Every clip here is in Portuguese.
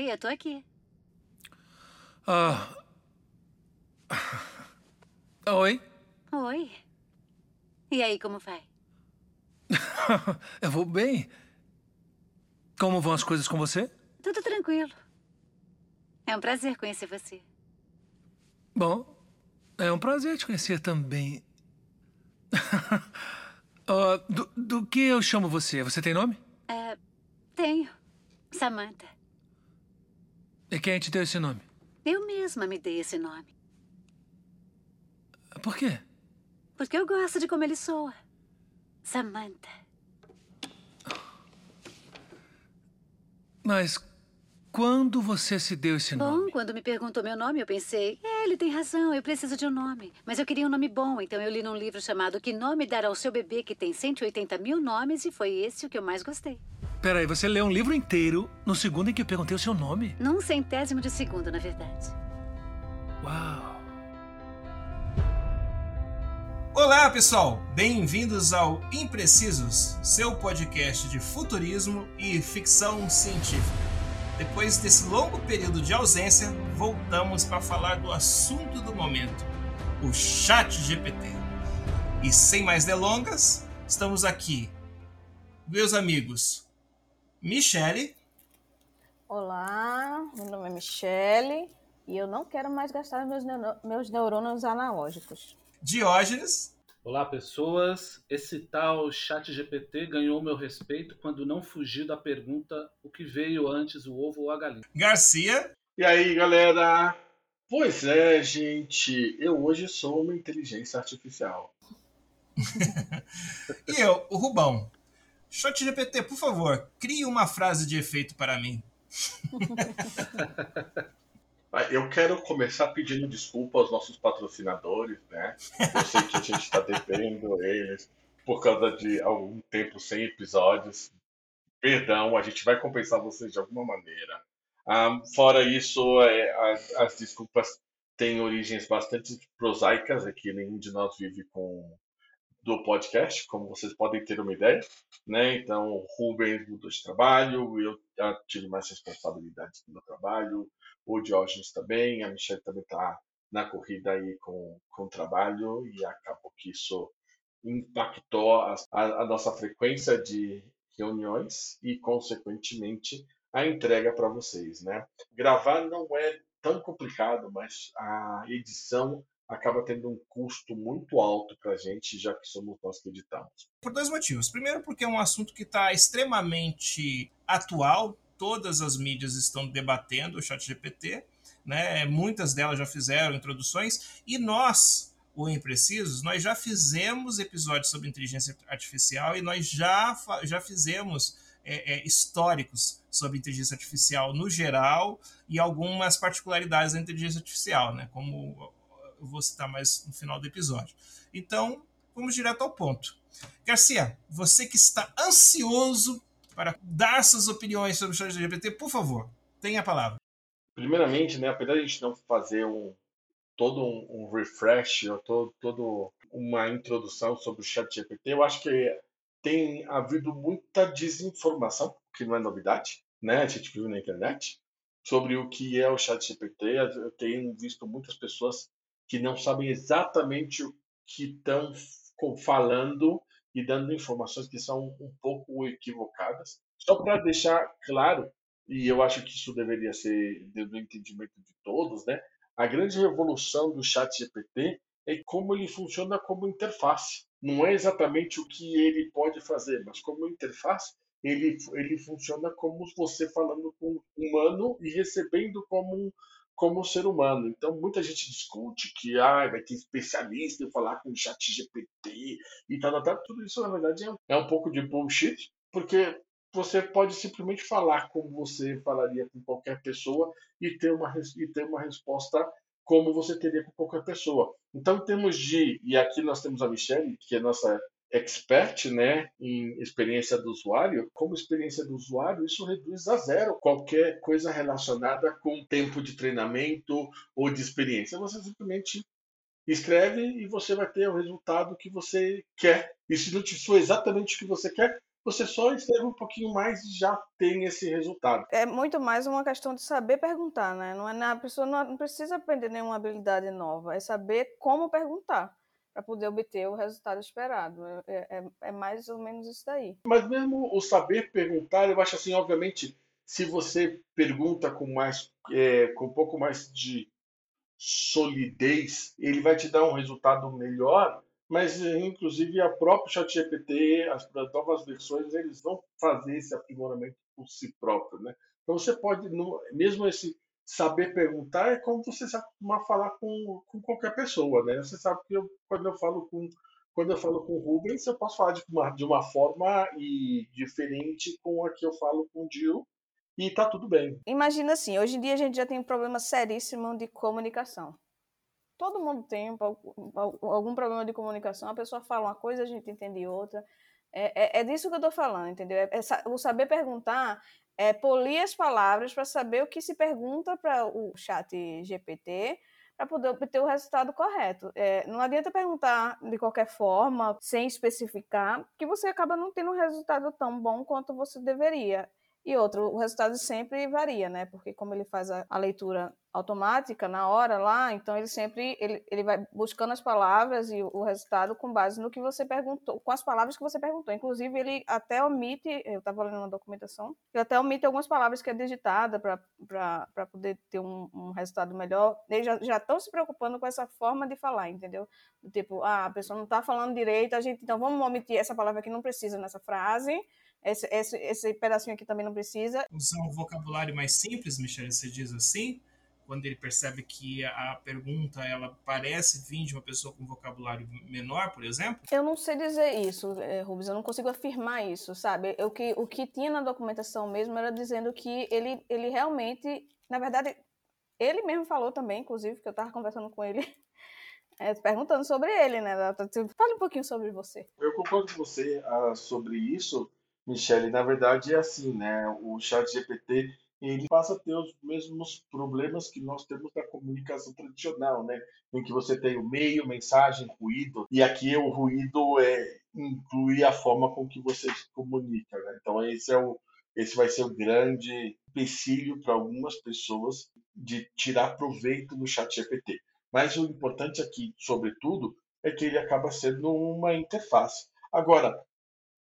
Oi, eu tô aqui. Ah. Oi. Oi. E aí, como vai? eu vou bem. Como vão as coisas com você? Tudo tranquilo. É um prazer conhecer você. Bom, é um prazer te conhecer também. uh, do, do que eu chamo você? Você tem nome? É, tenho. Samantha. E quem te deu esse nome? Eu mesma me dei esse nome. Por quê? Porque eu gosto de como ele soa. Samantha. Mas quando você se deu esse nome? Bom, quando me perguntou meu nome, eu pensei, é, ele tem razão, eu preciso de um nome. Mas eu queria um nome bom, então eu li num livro chamado Que Nome Dar ao Seu Bebê, que tem 180 mil nomes, e foi esse o que eu mais gostei. Peraí, você leu um livro inteiro no segundo em que eu perguntei o seu nome? Num centésimo de segundo, na verdade. Uau! Olá, pessoal! Bem-vindos ao Imprecisos, seu podcast de futurismo e ficção científica. Depois desse longo período de ausência, voltamos para falar do assunto do momento, o Chat GPT. E sem mais delongas, estamos aqui, meus amigos, Michele. Olá, meu nome é Michele e eu não quero mais gastar meus, meus neurônios analógicos. Diógenes. Olá, pessoas. Esse tal chat GPT ganhou meu respeito quando não fugiu da pergunta o que veio antes, o ovo ou a galinha. Garcia. E aí, galera? Pois é, gente. Eu hoje sou uma inteligência artificial. e eu, o Rubão. Chat GPT, por favor, crie uma frase de efeito para mim. Ah, eu quero começar pedindo desculpa aos nossos patrocinadores, né? Eu sei que a gente está devendo eles por causa de algum tempo sem episódios. Perdão, a gente vai compensar vocês de alguma maneira. Ah, fora isso, é, as, as, desculpas têm origens bastante prosaicas, é que nenhum de nós vive com do podcast, como vocês podem ter uma ideia, né? Então, o Rubens mudou de trabalho, eu já tive mais responsabilidades no meu trabalho, o Diógenes também, a Michelle também está na corrida aí com, com o trabalho e acabou que isso impactou a, a, a nossa frequência de reuniões e, consequentemente, a entrega para vocês, né? Gravar não é tão complicado, mas a edição acaba tendo um custo muito alto para a gente, já que somos nós que editamos. Por dois motivos. Primeiro, porque é um assunto que está extremamente atual, todas as mídias estão debatendo o chat GPT, né? muitas delas já fizeram introduções, e nós, o Imprecisos, nós já fizemos episódios sobre inteligência artificial e nós já, já fizemos é, é, históricos sobre inteligência artificial no geral e algumas particularidades da inteligência artificial, né? como eu vou citar mais no final do episódio. Então, vamos direto ao ponto. Garcia, você que está ansioso para dar suas opiniões sobre o chat GPT, por favor, tenha a palavra. Primeiramente, né, apesar de a gente não fazer um, todo um, um refresh, ou todo, todo uma introdução sobre o chat GPT, eu acho que tem havido muita desinformação, que não é novidade, né? A gente viu na internet, sobre o que é o chat GPT. Eu tenho visto muitas pessoas que não sabem exatamente o que estão falando e dando informações que são um pouco equivocadas. Só para deixar claro, e eu acho que isso deveria ser do entendimento de todos, né? A grande revolução do Chat GPT é como ele funciona como interface. Não é exatamente o que ele pode fazer, mas como interface, ele, ele funciona como você falando com um humano e recebendo como como ser humano. Então, muita gente discute que ah, vai ter especialista em falar com o chat GPT e tal, tal, tal. Tudo isso, na verdade, é um pouco de bullshit, porque você pode simplesmente falar como você falaria com qualquer pessoa e ter uma, e ter uma resposta como você teria com qualquer pessoa. Então, em termos de. E aqui nós temos a Michelle, que é nossa expert né, em experiência do usuário, como experiência do usuário, isso reduz a zero qualquer coisa relacionada com tempo de treinamento ou de experiência. Você simplesmente escreve e você vai ter o resultado que você quer. E se não for exatamente o que você quer, você só escreve um pouquinho mais e já tem esse resultado. É muito mais uma questão de saber perguntar, né? Não é, a pessoa não precisa aprender nenhuma habilidade nova, é saber como perguntar para poder obter o resultado esperado. É, é, é, mais ou menos isso daí. Mas mesmo o saber perguntar, eu acho assim, obviamente, se você pergunta com mais, é, com um pouco mais de solidez, ele vai te dar um resultado melhor. Mas inclusive a própria ChatGPT, as, as novas versões, eles vão fazer esse aprimoramento por si próprio, né? Então você pode, mesmo esse saber perguntar é como você se acostumar a falar com, com qualquer pessoa, né? Você sabe que eu, quando eu falo com quando eu falo com o Rubens, eu posso falar de uma, de uma forma e diferente com a que eu falo com o Gil e tá tudo bem. Imagina assim, hoje em dia a gente já tem um problema seríssimo de comunicação. Todo mundo tem algum problema de comunicação. A pessoa fala uma coisa, a gente entende outra. É, é, é disso que eu estou falando, entendeu? É, é, o saber perguntar é polir as palavras para saber o que se pergunta para o chat GPT para poder obter o resultado correto. É, não adianta perguntar de qualquer forma, sem especificar, que você acaba não tendo um resultado tão bom quanto você deveria. E outro, o resultado sempre varia, né? Porque como ele faz a, a, leitura automática na hora lá, então ele sempre ele, ele vai buscando as palavras e o, o, resultado com base no que você perguntou, com as palavras que você perguntou. Inclusive, ele até omite, eu estava lendo uma documentação, ele até omite algumas palavras que é digitada para poder ter um, um, resultado melhor. Eles já estão se preocupando com essa forma de falar, entendeu? Tipo, ah, a pessoa não está falando direito, a gente, então vamos omitir essa palavra que não precisa nessa frase esse, esse, esse pedacinho aqui também não precisa. Usar um vocabulário mais simples, Michelle, você diz assim? Quando ele percebe que a pergunta ela parece vir de uma pessoa com vocabulário menor, por exemplo? Eu não sei dizer isso, eh, Rubens, eu não consigo afirmar isso, sabe? O que, o que tinha na documentação mesmo era dizendo que ele, ele realmente, na verdade, ele mesmo falou também, inclusive, que eu estava conversando com ele, é, perguntando sobre ele, né? Fale um pouquinho sobre você. Eu concordo com você uh, sobre isso. Michele, na verdade é assim, né? O chat GPT ele passa a ter os mesmos problemas que nós temos na comunicação tradicional, né? Em que você tem o meio, mensagem, ruído, e aqui o ruído é inclui a forma com que você se comunica, né? Então esse é o esse vai ser o grande empecilho para algumas pessoas de tirar proveito do chat GPT. Mas o importante aqui, sobretudo, é que ele acaba sendo uma interface. Agora,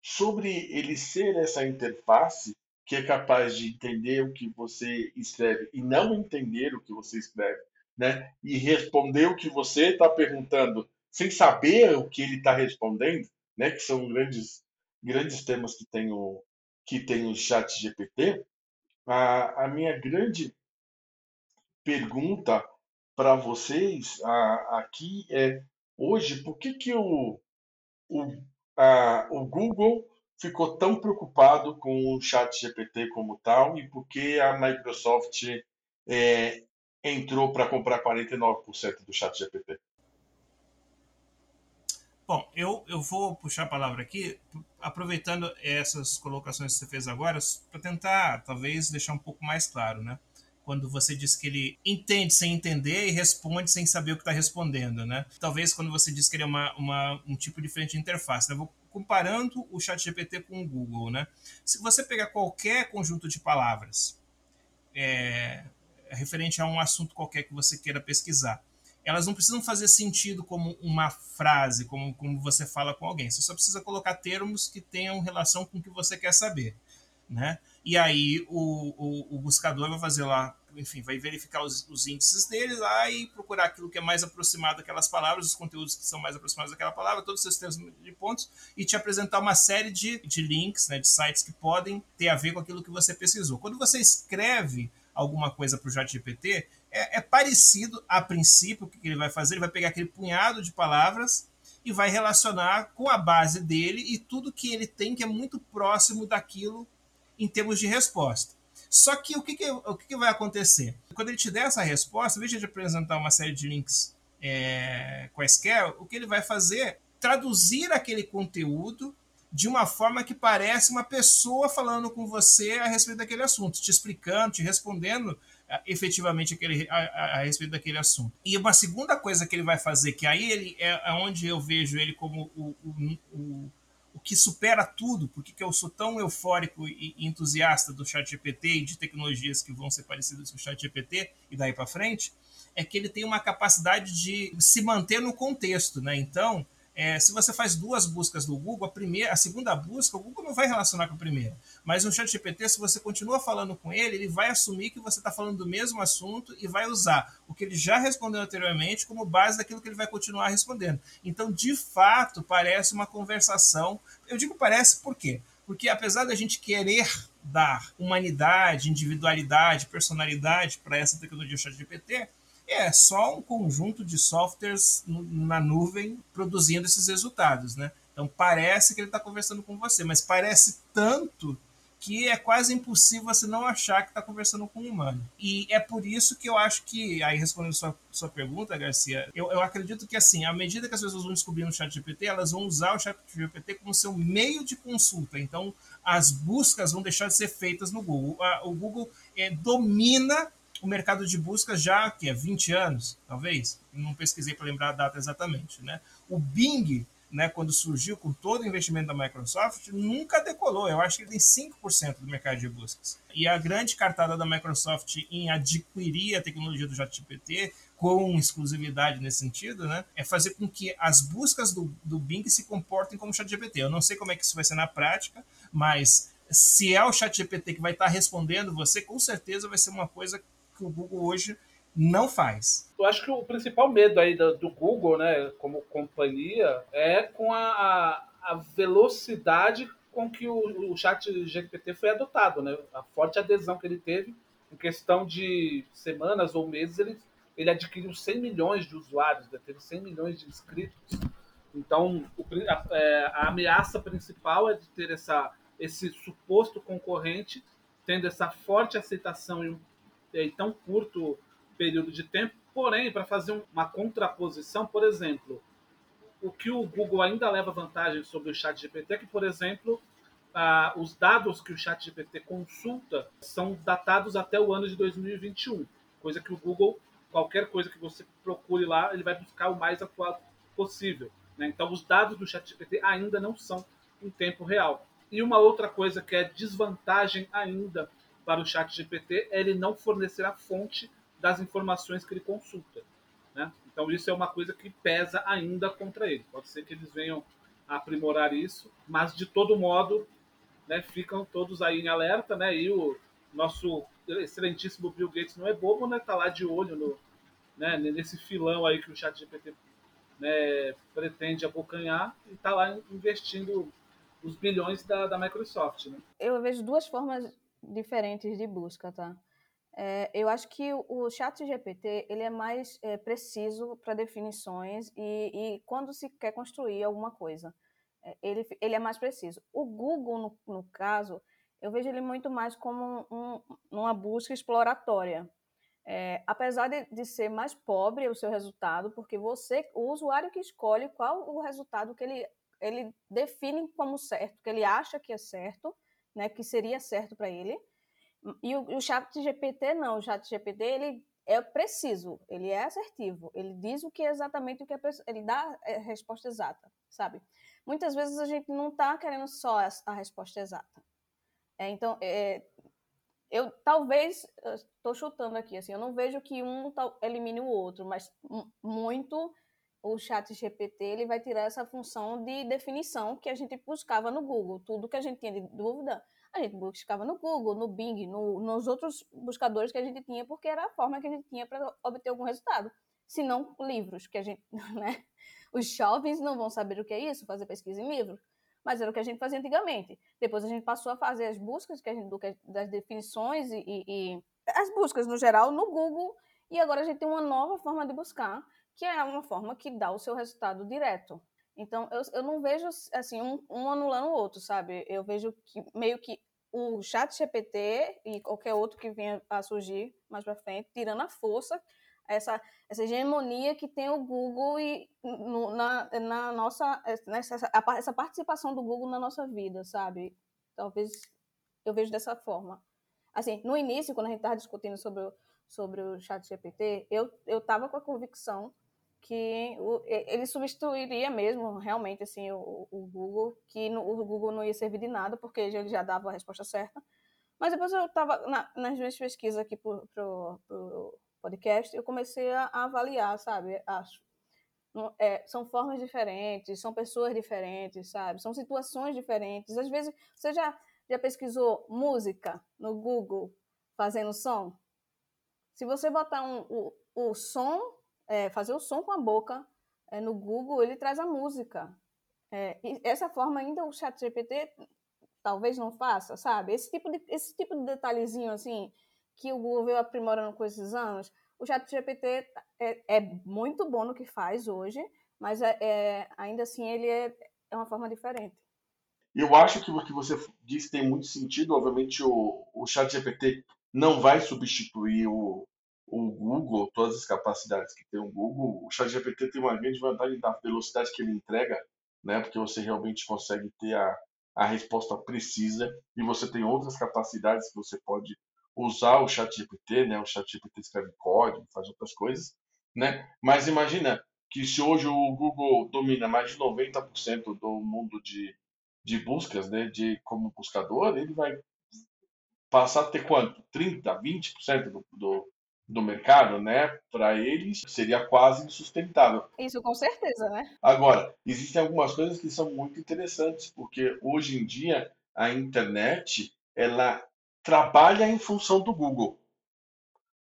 sobre ele ser essa interface que é capaz de entender o que você escreve e não entender o que você escreve, né? E responder o que você está perguntando sem saber o que ele está respondendo, né? Que são grandes grandes temas que tem o que tem o Chat GPT. A, a minha grande pergunta para vocês a, aqui é hoje por que que o, o ah, o Google ficou tão preocupado com o Chat GPT como tal e por que a Microsoft é, entrou para comprar 49% do Chat GPT? Bom, eu, eu vou puxar a palavra aqui, aproveitando essas colocações que você fez agora, para tentar, talvez, deixar um pouco mais claro, né? Quando você diz que ele entende sem entender e responde sem saber o que está respondendo, né? Talvez quando você diz que ele é uma, uma um tipo diferente de interface. Né? Vou comparando o chat GPT com o Google, né? Se você pegar qualquer conjunto de palavras é, referente a um assunto qualquer que você queira pesquisar, elas não precisam fazer sentido como uma frase, como, como você fala com alguém. Você só precisa colocar termos que tenham relação com o que você quer saber, né? E aí o, o, o buscador vai fazer lá enfim, vai verificar os, os, índices deles lá e procurar aquilo que é mais aproximado daquelas palavras, os conteúdos que são mais aproximados daquela palavra, todos os seus termos de pontos, e te apresentar uma série de, de links, né, de sites que podem ter a ver com aquilo que você pesquisou. Quando você escreve alguma coisa para o ChatGPT, é, é parecido a princípio o que ele vai fazer, ele vai pegar aquele punhado de palavras e vai relacionar com a base dele e tudo que ele tem que é muito próximo daquilo em termos de resposta. Só que o que, que o que, que, vai acontecer? Quando ele te der essa resposta, em vez de apresentar uma série de links é, quaisquer, o que ele vai fazer é traduzir aquele conteúdo de uma forma que parece uma pessoa falando com você a respeito daquele assunto, te explicando, te respondendo é, efetivamente aquele, a, a, a, respeito daquele assunto. E uma segunda coisa que ele vai fazer, que aí ele é, é onde eu vejo ele como o, o, o o que supera tudo, porque que eu sou tão eufórico e entusiasta do chat GPT e de tecnologias que vão ser parecidas com o chat GPT e daí para frente, é que ele tem uma capacidade de se manter no contexto, né? Então, é, se você faz duas buscas no Google, a primeira, a segunda busca, o Google não vai relacionar com a primeira. Mas no Chat GPT, se você continua falando com ele, ele vai assumir que você está falando do mesmo assunto e vai usar o que ele já respondeu anteriormente como base daquilo que ele vai continuar respondendo. Então, de fato, parece uma conversação. Eu digo parece por quê? Porque apesar da gente querer dar humanidade, individualidade, personalidade para essa tecnologia Chat GPT, é só um conjunto de softwares na nuvem produzindo esses resultados, né? Então parece que ele está conversando com você, mas parece tanto que é quase impossível você não achar que está conversando com um humano. E é por isso que eu acho que, aí respondendo sua, sua pergunta, Garcia, eu, eu acredito que assim, à medida que as pessoas vão descobrir no chat GPT, elas vão usar o chat GPT como seu meio de consulta. Então, as buscas vão deixar de ser feitas no Google. O Google é, domina o mercado de busca já que é 20 anos, talvez, não pesquisei para lembrar a data exatamente, né? O Bing, né, quando surgiu com todo o investimento da Microsoft, nunca decolou. Eu acho que ele tem 5% do mercado de buscas. E a grande cartada da Microsoft em adquirir a tecnologia do ChatGPT com exclusividade nesse sentido, né, é fazer com que as buscas do, do Bing se comportem como ChatGPT. Eu não sei como é que isso vai ser na prática, mas se é o ChatGPT que vai estar respondendo você, com certeza vai ser uma coisa que o Google hoje não faz. Eu acho que o principal medo aí do, do Google, né, como companhia, é com a, a velocidade com que o, o chat GPT foi adotado, né? A forte adesão que ele teve em questão de semanas ou meses, ele, ele adquiriu 100 milhões de usuários, né? teve 100 milhões de inscritos. Então, o, a, é, a, ameaça principal é de ter essa, esse suposto concorrente tendo essa forte aceitação e um em tão curto período de tempo. Porém, para fazer uma contraposição, por exemplo, o que o Google ainda leva vantagem sobre o Chat GPT é que, por exemplo, ah, os dados que o Chat GPT consulta são datados até o ano de 2021, coisa que o Google, qualquer coisa que você procure lá, ele vai buscar o mais atual possível. Né? Então, os dados do Chat GPT ainda não são em tempo real. E uma outra coisa que é desvantagem ainda para o chat GPT é ele não fornecer a fonte das informações que ele consulta. Né? Então isso é uma coisa que pesa ainda contra ele. Pode ser que eles venham aprimorar isso, mas de todo modo né, ficam todos aí em alerta, né? E o nosso excelentíssimo Bill Gates não é bobo, né? Tá lá de olho no, né, nesse filão aí que o chat GPT né, pretende abocanhar e está lá investindo os bilhões da, da Microsoft. Né? Eu vejo duas formas diferentes de busca, tá? É, eu acho que o chat GPT ele é mais é, preciso para definições e, e, quando se quer construir alguma coisa, é, ele, ele é mais preciso. O Google, no, no caso, eu vejo ele muito mais como um, uma busca exploratória. É, apesar de, de, ser mais pobre o seu resultado, porque você, o usuário que escolhe qual o resultado que ele, ele define como certo, que ele acha que é certo, né, que seria certo para ele. E o, o chat GPT não, o chat GPT ele é preciso, ele é assertivo, ele diz o que é exatamente o que é ele dá a resposta exata, sabe? Muitas vezes a gente não está querendo só a, resposta exata. É, então, é, eu talvez estou chutando aqui, assim, eu não vejo que um elimine o outro, mas muito o chat GPT ele vai tirar essa função de definição que a gente buscava no Google. Tudo que a gente tinha de dúvida, a gente buscava no Google, no Bing, no, nos outros buscadores que a gente tinha, porque era a forma que a gente tinha para obter algum resultado. Se não livros, que a gente, né? Os jovens não vão saber o que é isso, fazer pesquisa em livros, mas era o que a gente fazia antigamente. Depois a gente passou a fazer as buscas que a gente, das definições e, e, e as buscas no geral no Google, e agora a gente tem uma nova forma de buscar que é uma forma que dá o seu resultado direto. Então, eu, eu não vejo assim um, um anulando o outro, sabe? Eu vejo que meio que o chat GPT e qualquer outro que venha a surgir mais para frente, tirando a força, essa, essa hegemonia que tem o Google e no, na, na nossa nessa, essa participação do Google na nossa vida, sabe? Talvez eu vejo dessa forma. Assim, no início, quando a gente estava discutindo sobre sobre o chat GPT, eu, eu tava com a convicção que ele substituiria mesmo, realmente, assim, o, o Google, que no, o Google não ia servir de nada, porque ele já dava a resposta certa. Mas depois eu estava, na, nas minhas pesquisas aqui para o podcast, eu comecei a, a avaliar, sabe, as, é, são formas diferentes, são pessoas diferentes, sabe? São situações diferentes. Às vezes, você já, já pesquisou música no Google fazendo som? Se você botar um, o, o som, é, fazer o som com a boca é, no Google, ele traz a música. É, essa forma ainda o chat GPT talvez não faça, sabe? Esse tipo de, esse tipo de detalhezinho, assim, que o Google veio aprimorando com esses anos, o chat GPT é, é muito bom no que faz hoje, mas é, é, ainda assim ele é, é uma forma diferente. Eu acho que o que você disse tem muito sentido. Obviamente, o, o chat GPT não vai substituir o, o Google, todas as capacidades que tem o Google. O chat GPT tem uma grande vantagem da velocidade que ele entrega, né? porque você realmente consegue ter a, a resposta precisa e você tem outras capacidades que você pode usar o chat GPT, né? O chat GPT escreve código, faz outras coisas, né? Mas imagina que se hoje o Google domina mais de 90% do mundo de, de buscas, né? De como buscador, ele vai passar a ter quanto? 30, 20% do, do, do mercado, né? Para eles seria quase insustentável. Isso com certeza, né? Agora, existem algumas coisas que são muito interessantes, porque hoje em dia a internet ela trabalha em função do Google.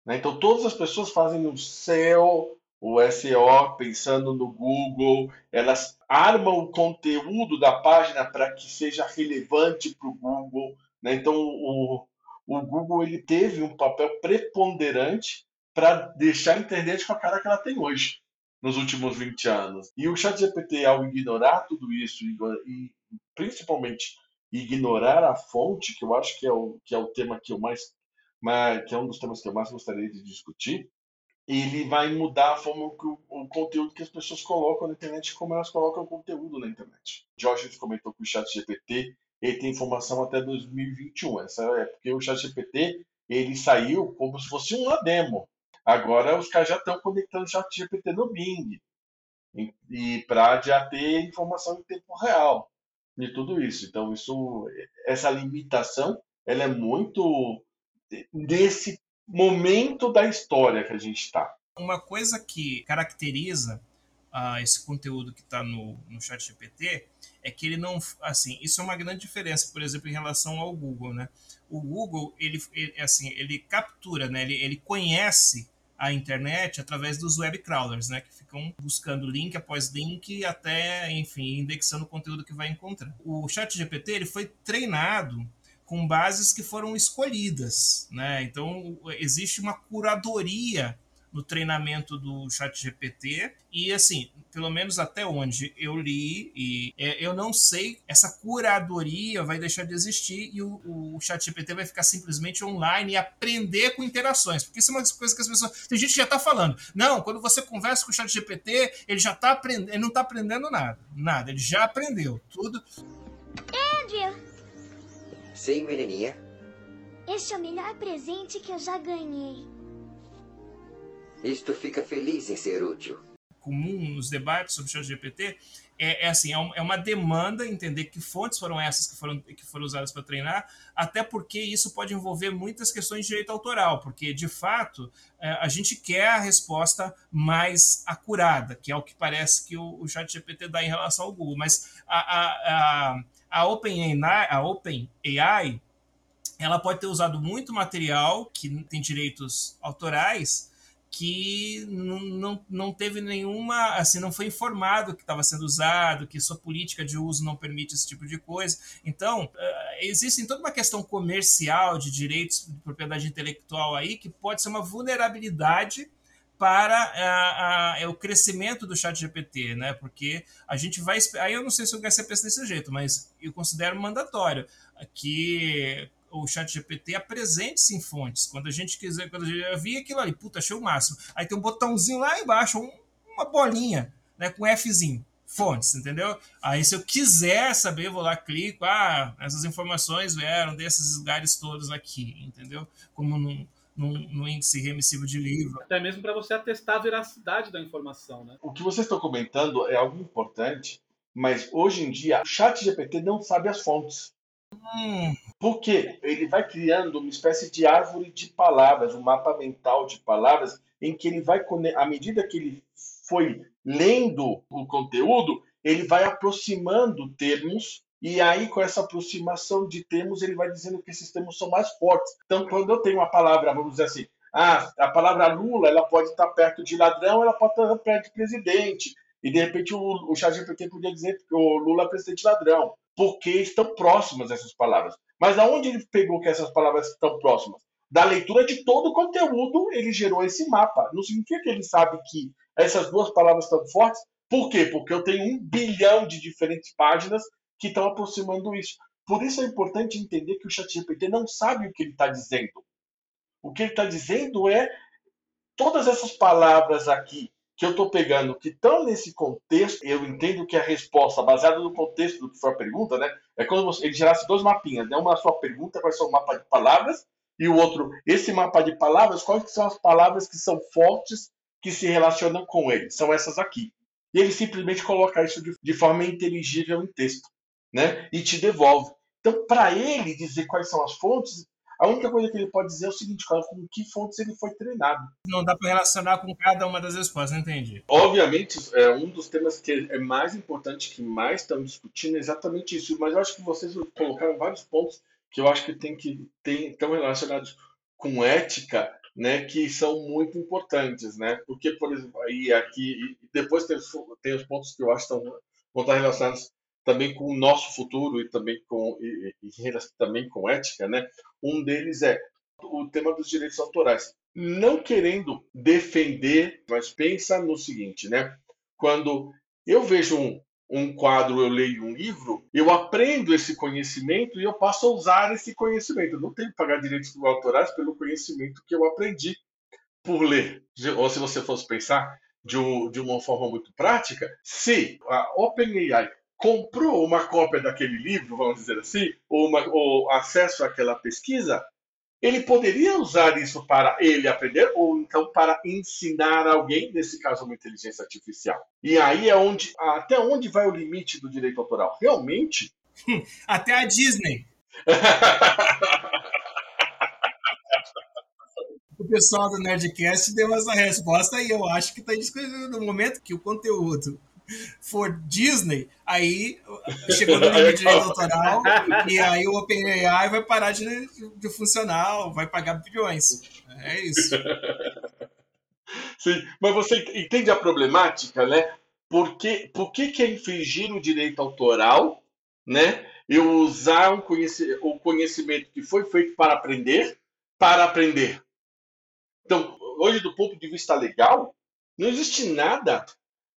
Né? Então, todas as pessoas fazem o SEO, o SEO, pensando no Google, elas armam o conteúdo da página para que seja relevante para o Google. Né? Então, o, o Google ele teve um papel preponderante para deixar a internet com a cara que ela tem hoje, nos últimos 20 anos. E o ChatGPT, ao ignorar tudo isso, e, principalmente ignorar a fonte, que eu acho que é o, que é o tema que eu mais, que é um dos temas que eu mais gostaria de discutir, ele vai mudar a forma que o, o, conteúdo que as pessoas colocam na internet, como elas colocam o conteúdo na internet. Jorge comentou que o chat GPT ele tem informação até 2021. Essa é porque o chat GPT ele saiu como se fosse uma demo. Agora os caras já estão conectando o chat GPT no Bing e, e para já ter informação em tempo real de tudo isso. Então, isso, essa limitação, ela é muito nesse momento da história que a gente está. Uma coisa que caracteriza uh, esse conteúdo que está no, no chat GPT é que ele não, assim, isso é uma grande diferença, por exemplo, em relação ao Google, né? O Google, ele, ele assim, ele captura, né? Ele, ele conhece a internet através dos web crawlers, né, que ficam buscando link após link até, enfim, indexando o conteúdo que vai encontrar. O ChatGPT ele foi treinado com bases que foram escolhidas, né? Então existe uma curadoria no treinamento do chat GPT e assim, pelo menos até onde eu li e é, eu não sei, essa curadoria vai deixar de existir e o, o chat GPT vai ficar simplesmente online e aprender com interações, porque isso é uma coisa que as pessoas, tem gente que já está falando, não, quando você conversa com o chat GPT, ele já está aprendendo, ele não está aprendendo nada, nada, ele já aprendeu tudo. Andrew! Sim, menininha? Este é o melhor presente que eu já ganhei. Isto fica feliz em ser útil. Comum nos debates sobre o ChatGPT é, é assim, é, é uma demanda entender que fontes foram essas que foram, que foram usadas para treinar, até porque isso pode envolver muitas questões de direito autoral, porque de fato é, a gente quer a resposta mais acurada, que é o que parece que o, o ChatGPT dá em relação ao Google, mas a, a, a, a OpenAI, a OpenAI, ela pode ter usado muito material que tem direitos autorais que não, não, não teve nenhuma, assim, não foi informado que estava sendo usado, que sua política de uso não permite esse tipo de coisa. Então, uh, existe toda uma questão comercial de direitos de propriedade intelectual aí que pode ser uma vulnerabilidade para a, a, o crescimento do chat GPT, né? Porque a gente vai... Aí eu não sei se o HC pensa desse jeito, mas eu considero mandatório que o chat GPT apresente-se em fontes. Quando a gente quiser, quando eu vi aquilo ali, puta, achei o máximo. Aí tem um botãozinho lá embaixo, um, uma bolinha, né, com Fzinho. Fontes, entendeu? Aí se eu quiser saber, eu vou lá, clico, ah, essas informações vieram desses lugares todos aqui, entendeu? Como num, num, num índice remissivo de livro. Até mesmo para você atestar a veracidade da informação, né? O que vocês estão comentando é algo importante, mas hoje em dia o chat GPT não sabe as fontes. Porque ele vai criando uma espécie de árvore de palavras, um mapa mental de palavras, em que ele vai, à medida que ele foi lendo o conteúdo, ele vai aproximando termos, e aí com essa aproximação de termos, ele vai dizendo que esses termos são mais fortes. Então, quando eu tenho uma palavra, vamos dizer assim, ah, a palavra Lula, ela pode estar perto de ladrão, ela pode estar perto de presidente. E de repente o, o ChatGPT podia dizer que o Lula é presidente ladrão, porque estão próximas essas palavras. Mas aonde ele pegou que essas palavras estão próximas? Da leitura de todo o conteúdo, ele gerou esse mapa. Não significa que ele sabe que essas duas palavras estão fortes. Por quê? Porque eu tenho um bilhão de diferentes páginas que estão aproximando isso. Por isso é importante entender que o ChatGPT não sabe o que ele está dizendo. O que ele está dizendo é todas essas palavras aqui que eu estou pegando, que estão nesse contexto, eu entendo que a resposta, baseada no contexto do que foi a pergunta, né, é como você, ele gerasse dois mapinhas, né, uma sua pergunta, quais são o mapa de palavras, e o outro, esse mapa de palavras, quais são as palavras que são fortes que se relacionam com ele? São essas aqui. E ele simplesmente coloca isso de, de forma inteligível em texto, né, e te devolve. Então, para ele dizer quais são as fontes, a única coisa que ele pode dizer é o seguinte, cara, com que fontes ele foi treinado. não dá para relacionar com cada uma das respostas, entendi. Obviamente, é um dos temas que é mais importante, que mais estamos discutindo, é exatamente isso. Mas eu acho que vocês colocaram vários pontos que eu acho que tem que tem, estão relacionados com ética, né, que são muito importantes, né? Porque, por exemplo, aí aqui e depois tem, os- tem os pontos que eu acho que estão, vão estar relacionados também com o nosso futuro e também com e, e, também com ética, né? Um deles é o tema dos direitos autorais. Não querendo defender, mas pensa no seguinte, né? Quando eu vejo um, um quadro, eu leio um livro, eu aprendo esse conhecimento e eu passo a usar esse conhecimento. Eu não tenho que pagar direitos autorais pelo conhecimento que eu aprendi por ler. Ou se você fosse pensar de, um- de uma forma muito prática, se a OpenAI comprou uma cópia daquele livro, vamos dizer assim, ou, uma, ou acesso àquela pesquisa, ele poderia usar isso para ele aprender ou então para ensinar alguém, nesse caso uma inteligência artificial. E aí é onde até onde vai o limite do direito autoral? Realmente Até a Disney. O pessoal do Nerdcast deu essa resposta e eu acho que está discutindo no momento que o conteúdo for Disney, aí chegou no limite de direito autoral e aí o OpenAI vai parar de, de funcionar, vai pagar bilhões. É isso. Sim, mas você entende a problemática, né? Por que, por que, que é infringir o direito autoral, né? Eu usar um conheci- o conhecimento que foi feito para aprender, para aprender. Então, hoje, do ponto de vista legal, não existe nada,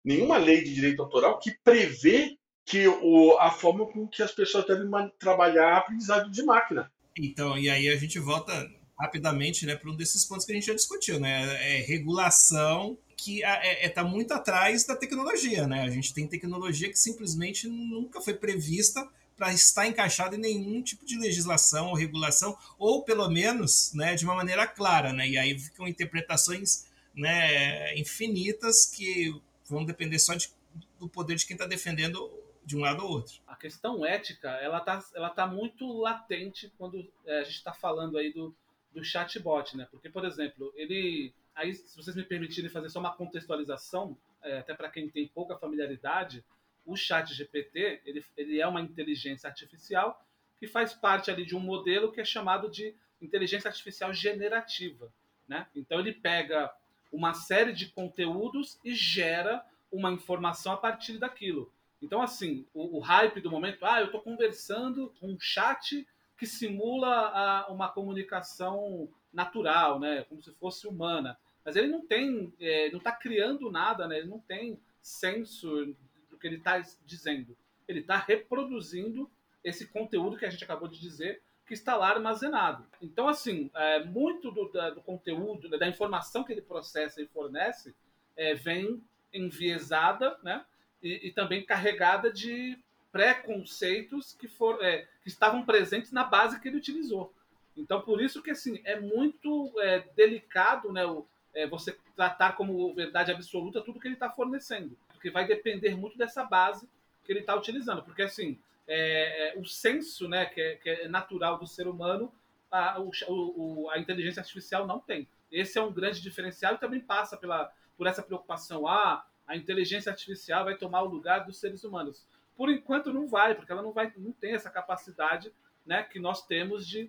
nenhuma lei de direito autoral que prevê que o, a forma com que as pessoas devem trabalhar a aprendizagem de máquina. Então, e aí a gente volta rapidamente né, para um desses pontos que a gente já discutiu, né? É regulação que está é, é, tá muito atrás da tecnologia, né? A gente tem tecnologia que simplesmente nunca foi prevista para estar encaixada em nenhum tipo de legislação ou regulação, ou pelo menos né, de uma maneira clara, né? E aí ficam interpretações né, infinitas que vão depender só de, do poder de quem está defendendo de um lado ou outro. A questão ética, ela tá, ela tá muito latente quando é, a gente está falando aí do, do chatbot, né? Porque, por exemplo, ele... Aí, se vocês me permitirem fazer só uma contextualização, é, até para quem tem pouca familiaridade, o chat GPT, ele, ele é uma inteligência artificial que faz parte ali de um modelo que é chamado de inteligência artificial generativa, né? Então, ele pega uma série de conteúdos e gera uma informação a partir daquilo. Então, assim, o, o hype do momento, ah, eu estou conversando com um chat que simula a, uma comunicação natural, né, como se fosse humana. Mas ele não tem, é, não está criando nada, né, ele não tem senso do que ele está dizendo. Ele está reproduzindo esse conteúdo que a gente acabou de dizer que está lá armazenado. Então, assim, é, muito do, da, do conteúdo, da informação que ele processa e fornece, é, vem enviesada, né? E, e, também carregada de preconceitos que, for, é, que estavam presentes na base que ele utilizou. Então, por isso que assim, é muito é, delicado né, o, é, você tratar como verdade absoluta tudo que ele está fornecendo. Porque vai depender muito dessa base que ele está utilizando. Porque assim, é, é, o senso né, que é, que, é, natural do ser humano, a, o, a inteligência artificial não tem. Esse é um grande diferencial e também passa pela, por essa preocupação. Ah, a inteligência artificial vai tomar o lugar dos seres humanos. Por enquanto não vai, porque ela não, vai, não tem essa capacidade né, que nós temos de,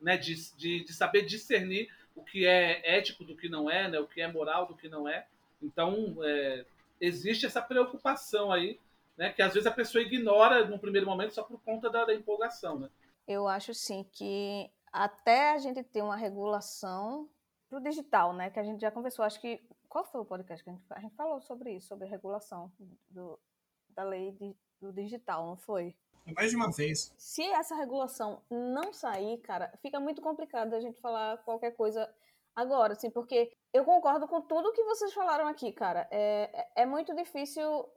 né, de, de, de saber discernir o que é ético do que não é, né, o que é moral do que não é. Então, é, existe essa preocupação aí, né, que às vezes a pessoa ignora no primeiro momento só por conta da, da empolgação. Né? Eu acho sim que até a gente ter uma regulação para o digital, né, que a gente já conversou, acho que qual foi o podcast que a gente, a gente falou sobre isso, sobre a regulação do, da lei de, do digital, não foi? Mais de uma vez. Se essa regulação não sair, cara, fica muito complicado a gente falar qualquer coisa agora, assim, porque eu concordo com tudo que vocês falaram aqui, cara. É, é, é muito difícil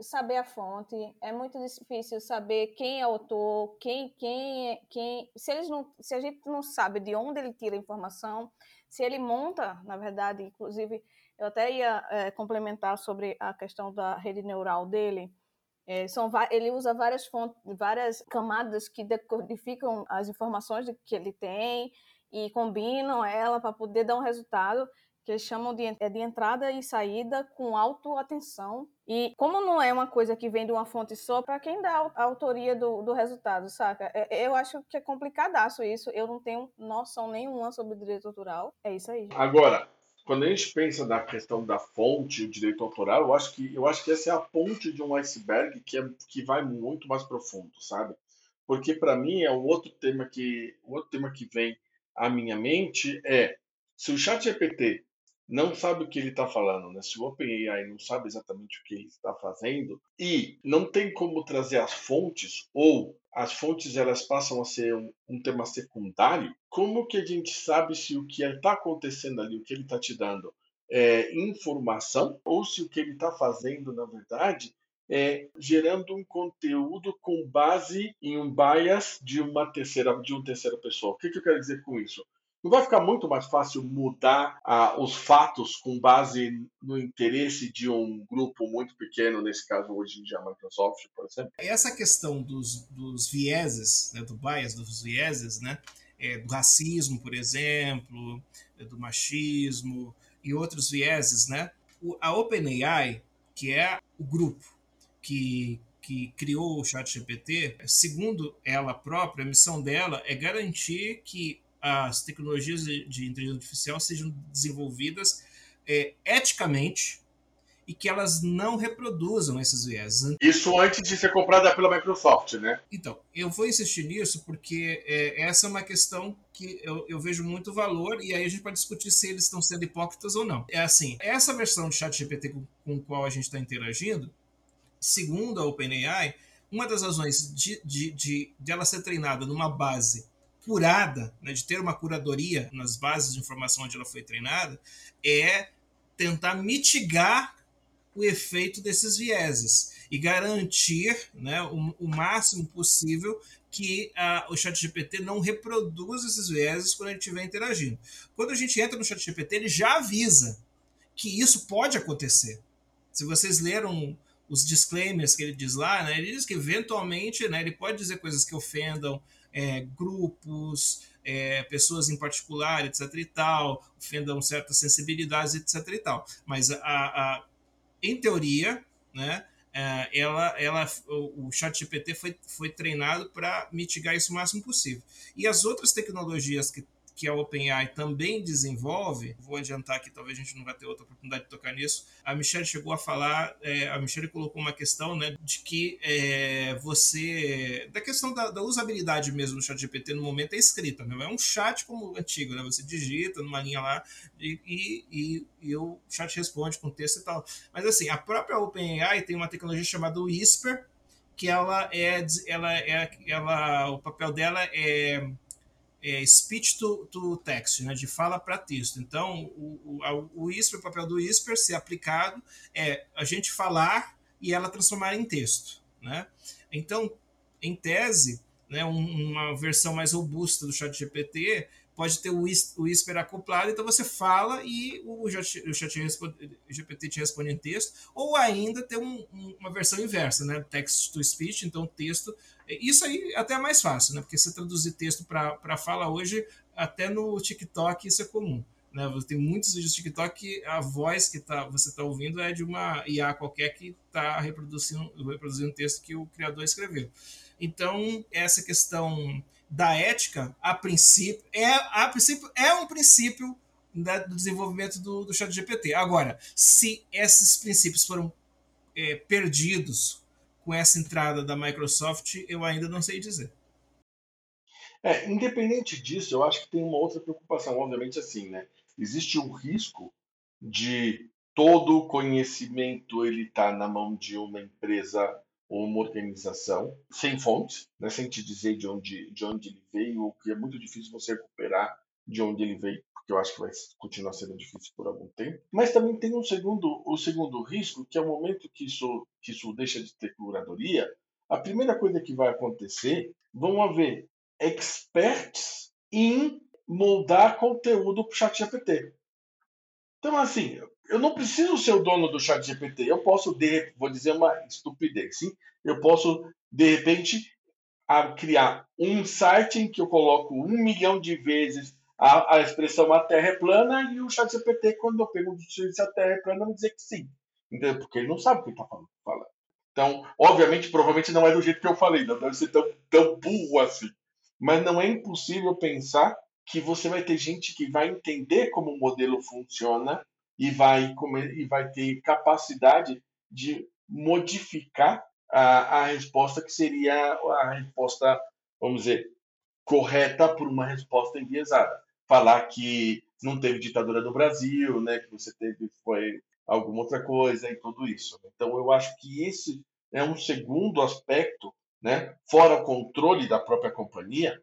saber a fonte, é muito difícil saber quem é o autor, quem, quem, é, quem, se eles não, se a gente não sabe de onde ele tira a informação, se ele monta, na verdade, inclusive eu até ia é, complementar sobre a questão da rede neural dele. É, são, ele usa várias fontes, várias camadas que decodificam as informações que ele tem e combinam ela para poder dar um resultado que eles chamam de, é de entrada e saída com auto-atenção. E como não é uma coisa que vem de uma fonte só, para quem dá a autoria do, do resultado, saca? É, eu acho que é complicadaço isso. Eu não tenho noção nenhuma sobre direito autoral. É isso aí. Gente. Agora, quando a gente pensa na questão da fonte, o direito autoral, eu acho que eu acho que essa é a ponte de um iceberg que, é, que vai muito mais profundo, sabe? Porque para mim é um outro tema que um outro tema que vem à minha mente é se o Chat GPT não sabe o que ele está falando, né? Se o OpenAI não sabe exatamente o que ele está fazendo e não tem como trazer as fontes ou as fontes elas passam a ser um, um tema secundário, como que a gente sabe se o que está acontecendo ali, o que ele está te dando, é informação ou se o que ele está fazendo, na verdade, é gerando um conteúdo com base em um bias de uma terceira de uma terceira pessoa. O que, que eu quero dizer com isso? Não vai ficar muito mais fácil mudar ah, os fatos com base no interesse de um grupo muito pequeno, nesse caso hoje em dia Microsoft, por exemplo? Essa questão dos, dos vieses, né, do bias dos vieses, né, é, do racismo, por exemplo, é, do machismo e outros vieses, né? O, a OpenAI, que é o grupo que, que criou o ChatGPT, segundo ela própria, a missão dela é garantir que as tecnologias de, inteligência artificial sejam desenvolvidas é, eticamente e que elas não reproduzam esses viés. Isso antes de ser comprada pela Microsoft, né? Então, eu vou insistir nisso porque é, essa é uma questão que eu, eu, vejo muito valor e aí a gente pode discutir se eles estão sendo hipócritas ou não. É assim, essa versão de ChatGPT com, com qual a gente está interagindo, segundo a OpenAI, uma das razões de, de, de, de ela ser treinada numa base curada, né, de ter uma curadoria nas bases de informação onde ela foi treinada, é tentar mitigar o efeito desses vieses e garantir né, o, o máximo possível que uh, o ChatGPT não reproduza esses vieses quando ele estiver interagindo. Quando a gente entra no ChatGPT, ele já avisa que isso pode acontecer. Se vocês leram os disclaimers que ele diz lá, né, ele diz que eventualmente né, ele pode dizer coisas que ofendam é, grupos, é, pessoas em particular, etc. e tal, ofendam certas sensibilidades, etc. e tal. Mas, a, a em teoria, né, é, ela, ela, o, o ChatGPT foi, foi treinado para mitigar isso o máximo possível. E as outras tecnologias que que a OpenAI também desenvolve, vou adiantar que talvez a gente não vai ter outra oportunidade de tocar nisso, a Michelle chegou a falar, é, a Michelle colocou uma questão né, de que é, você, da questão da, da, usabilidade mesmo do chat GPT no momento é escrita, né? é um chat como antigo, né? você digita numa linha lá e, e, e, o chat responde com texto e tal. Mas assim, a própria OpenAI tem uma tecnologia chamada Whisper, que ela é, ela é, ela, o papel dela é é, speech to, to text, né, de fala para texto. Então, o, o, o o papel do ISPER ser aplicado é a gente falar e ela transformar em texto. Né? Então, em tese, né, uma versão mais robusta do chat GPT, pode ter o Whisper acoplado, então você fala e o chat, o chat GPT te responde em texto, ou ainda ter um, uma versão inversa, né, text to speech, então texto. Isso aí até é mais fácil, né, porque você traduzir texto para fala hoje, até no TikTok isso é comum. Né? Tem muitos vídeos do TikTok que a voz que tá, você está ouvindo é de uma IA qualquer que está reproduzindo, reproduzindo o texto que o criador escreveu. Então, essa questão da ética, a princípio, é, a princípio, é um princípio da, do desenvolvimento do, do chat GPT. Agora, se esses princípios foram é, perdidos com essa entrada da Microsoft, eu ainda não sei dizer. É, independente disso, eu acho que tem uma outra preocupação, obviamente assim, né? Existe um risco de todo o conhecimento ele estar tá na mão de uma empresa ou uma organização sem fontes, né, sem te dizer de onde, de onde ele veio, o que é muito difícil você recuperar de onde ele veio, porque eu acho que vai continuar sendo difícil por algum tempo. Mas também tem um segundo, o segundo risco, que é o momento que isso, que isso deixa de ter curadoria, a primeira coisa que vai acontecer, vão haver experts em moldar conteúdo para o ChatGPT. Então, assim, eu não preciso ser o dono do chat GPT. Eu posso, de, vou dizer uma estupidez, sim? Eu posso, de repente, criar um site em que eu coloco um milhão de vezes a, a expressão a Terra é plana e o chat GPT, quando eu pergunto se a Terra é plana, vai dizer que sim. Entendeu? Porque ele não sabe o que está falando. Então, obviamente, provavelmente não é do jeito que eu falei, não deve ser tão, tão burro assim. Mas não é impossível pensar que você vai ter gente que vai entender como o modelo funciona e vai, e vai ter capacidade de modificar a, a resposta que seria a resposta, vamos dizer, correta por uma resposta enviesada. Falar que não teve ditadura no Brasil, né, que você teve foi alguma outra coisa e tudo isso. Então eu acho que esse é um segundo aspecto, né, fora o controle da própria companhia,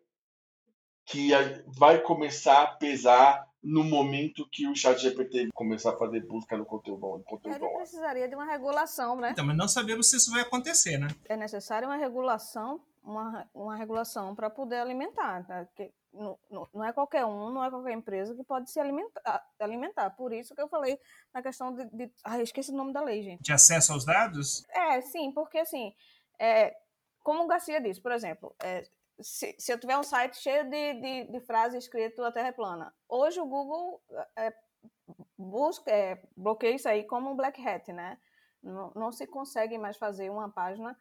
que vai começar a pesar no momento que o chat GPT começar a fazer busca no conteúdo, no conteúdo Ele precisaria de uma regulação, né? Então, mas não sabemos se isso vai acontecer, né? É necessária uma regulação, uma, uma regulação para poder alimentar, tá? Que não, não, é qualquer um, não é qualquer empresa que pode se alimentar, alimentar. Por isso que eu falei na questão de, de ah, esqueci o nome da lei, gente. De acesso aos dados? É, sim, porque assim, é, como o Garcia disse, por exemplo, é, se, se eu tiver um site cheio de, de, de frases escritas a Terra é plana, hoje o Google é, busca, é, bloqueia isso aí como um black hat, né? Não, não se consegue mais fazer uma página,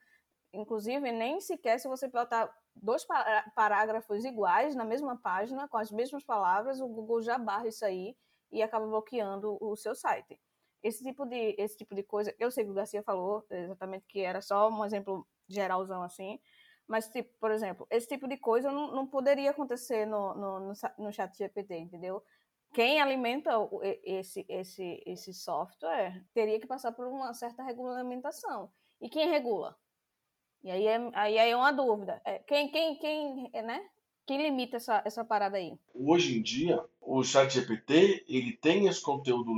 inclusive nem sequer se você botar dois parágrafos iguais na mesma página, com as mesmas palavras, o Google já barra isso aí e acaba bloqueando o seu site. Esse tipo de, esse tipo de coisa, eu sei que o Garcia falou exatamente que era só um exemplo geralzão assim, mas, tipo, por exemplo, esse tipo de coisa não, não poderia acontecer no, no, no, no chat GPT, entendeu? Quem alimenta esse, esse, esse software teria que passar por uma certa regulamentação. E quem regula? E aí é, aí é uma dúvida. É, quem, quem, quem, é, né? Quem limita essa, essa parada aí? Hoje em dia, o chat GPT, ele tem esse conteúdo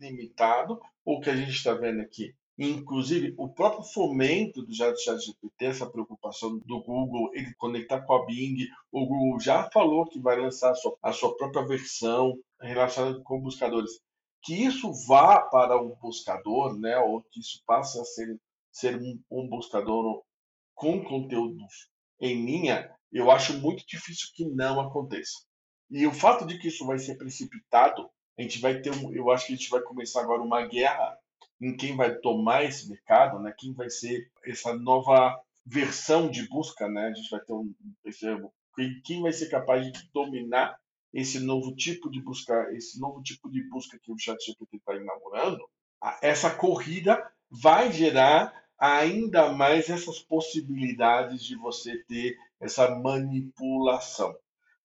limitado, o que a gente está vendo aqui Inclusive, o próprio fomento do ChatGPT, essa preocupação do Google, ele conectar com a Bing, o Google já falou que vai lançar a sua, a sua própria versão relacionada com buscadores. Que isso vá para o buscador, né, ou que isso passe a ser, ser um, um buscador com conteúdos em linha, eu acho muito difícil que não aconteça. E o fato de que isso vai ser precipitado, a gente vai ter um, eu acho que a gente vai começar agora uma guerra em quem vai tomar esse mercado, né? Quem vai ser essa nova versão de busca, né? A gente vai ter um esse, quem vai ser capaz de dominar esse novo tipo de busca, esse novo tipo de busca que o ChatGPT está inaugurando, essa corrida vai gerar ainda mais essas possibilidades de você ter essa manipulação.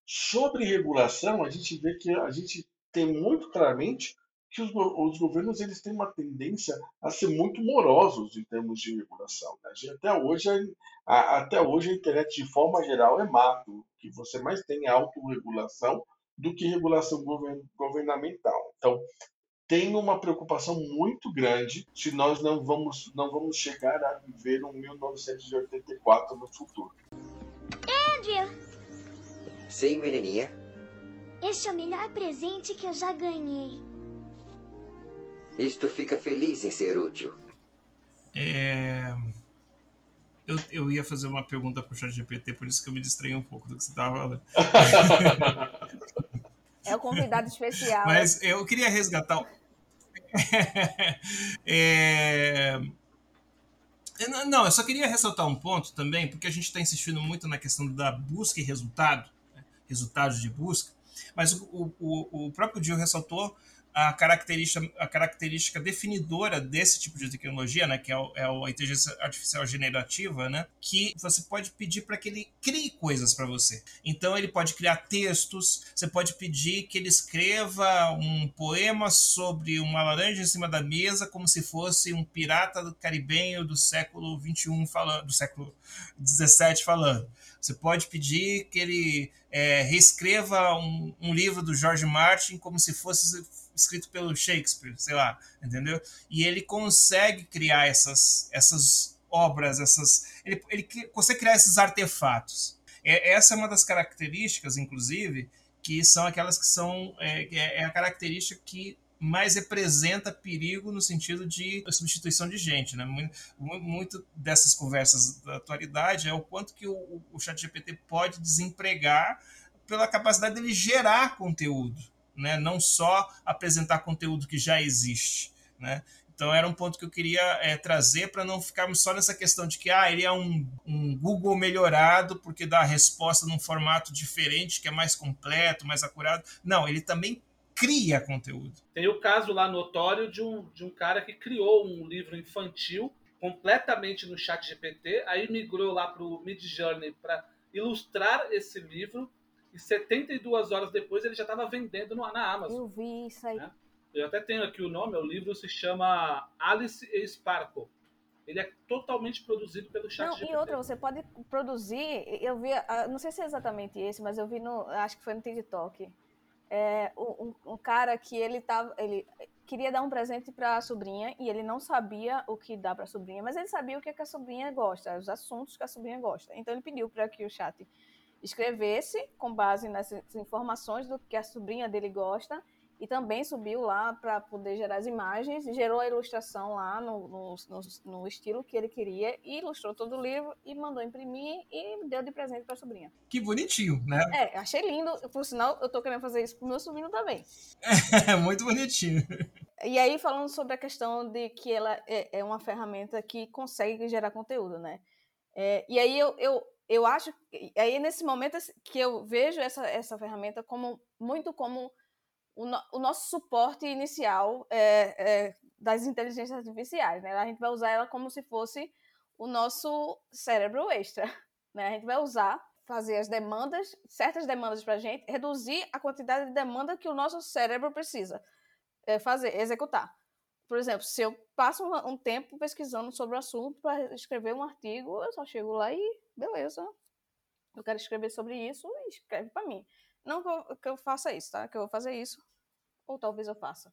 Sobre regulação, a gente vê que a gente tem muito claramente que os, os, governos eles têm uma tendência a ser muito morosos em termos de regulação. Né? Até, hoje, a, até hoje a internet, de forma geral, é mato. que você mais tem é autorregulação do que regulação govern, governamental. Então, tem uma preocupação muito grande se nós não vamos, não vamos chegar a viver um 1984 no futuro. Jill. Sim, menininha. Este é o melhor presente que eu já ganhei. Isto fica feliz em ser útil. É... Eu, eu ia fazer uma pergunta pro chat GPT, por isso que eu me distraí um pouco do que você estava falando. É o convidado especial. Mas eu queria resgatar. é... Não, eu só queria ressaltar um ponto também, porque a gente está insistindo muito na questão da busca e resultado, né? resultados de busca, mas o, o, o próprio Dio ressaltou a característica, a característica definidora desse tipo de tecnologia, né, que é, o, é a inteligência artificial generativa, né, que você pode pedir para que ele crie coisas para você. Então ele pode criar textos, você pode pedir que ele escreva um poema sobre uma laranja em cima da mesa, como se fosse um pirata do caribenho do século 21 falando, do século 17 falando. Você pode pedir que ele é, reescreva um, um livro do George Martin como se fosse escrito pelo Shakespeare, sei lá, entendeu? E ele consegue criar essas, essas obras, essas, ele, ele consegue criar esses artefatos. É, essa é uma das características, inclusive, que são aquelas que são é, é, é a característica que mais representa perigo no sentido de substituição de gente. Né? Muito, muito dessas conversas da atualidade é o quanto que o, o chat GPT pode desempregar pela capacidade dele gerar conteúdo né? não só apresentar conteúdo que já existe. Né? Então era um ponto que eu queria é, trazer para não ficarmos só nessa questão de que ah, ele é um, um, Google melhorado porque dá a resposta num formato diferente, que é mais completo, mais acurado. Não, ele também cria conteúdo. Tem o caso lá notório de um, de um cara que criou um livro infantil completamente no chat GPT, aí migrou lá para o Mid Journey para ilustrar esse livro e 72 horas depois ele já estava vendendo no, na Amazon. Eu vi isso aí. Né? Eu até tenho aqui o nome, o livro se chama Alice e Sparkle. Ele é totalmente produzido pelo chat Não, GPT. e outra, você pode produzir, eu vi, ah, não sei se é exatamente esse, mas eu vi no, acho que foi no TikTok, é, um, um cara que ele tava, ele queria dar um presente para a sobrinha e ele não sabia o que dar para a sobrinha, mas ele sabia o que, é que a sobrinha gosta, os assuntos que a sobrinha gosta. Então ele pediu para que o chat escrevesse com base nessas informações do que a sobrinha dele gosta e também subiu lá para poder gerar as imagens, gerou a ilustração lá no, no, no, estilo que ele queria, e ilustrou todo o livro e mandou imprimir e deu de presente para a sobrinha. Que bonitinho, né? É, achei lindo. Por sinal, eu tô querendo fazer isso pro meu sobrinho também. É, muito bonitinho. E aí, falando sobre a questão de que ela é, é uma ferramenta que consegue gerar conteúdo, né? É, e aí eu, eu eu acho aí nesse momento que eu vejo essa, essa ferramenta como muito como o, no, o nosso suporte inicial é, é, das inteligências artificiais, né? A gente vai usar ela como se fosse o nosso cérebro extra, né? A gente vai usar fazer as demandas, certas demandas para a gente, reduzir a quantidade de demanda que o nosso cérebro precisa é, fazer, executar. Por exemplo, se eu passo um, tempo pesquisando sobre o assunto para escrever um artigo, eu só chego lá e beleza. Eu quero escrever sobre isso escreve para mim. Não que eu, que eu, faça isso, tá? Que eu vou fazer isso. Ou talvez eu faça.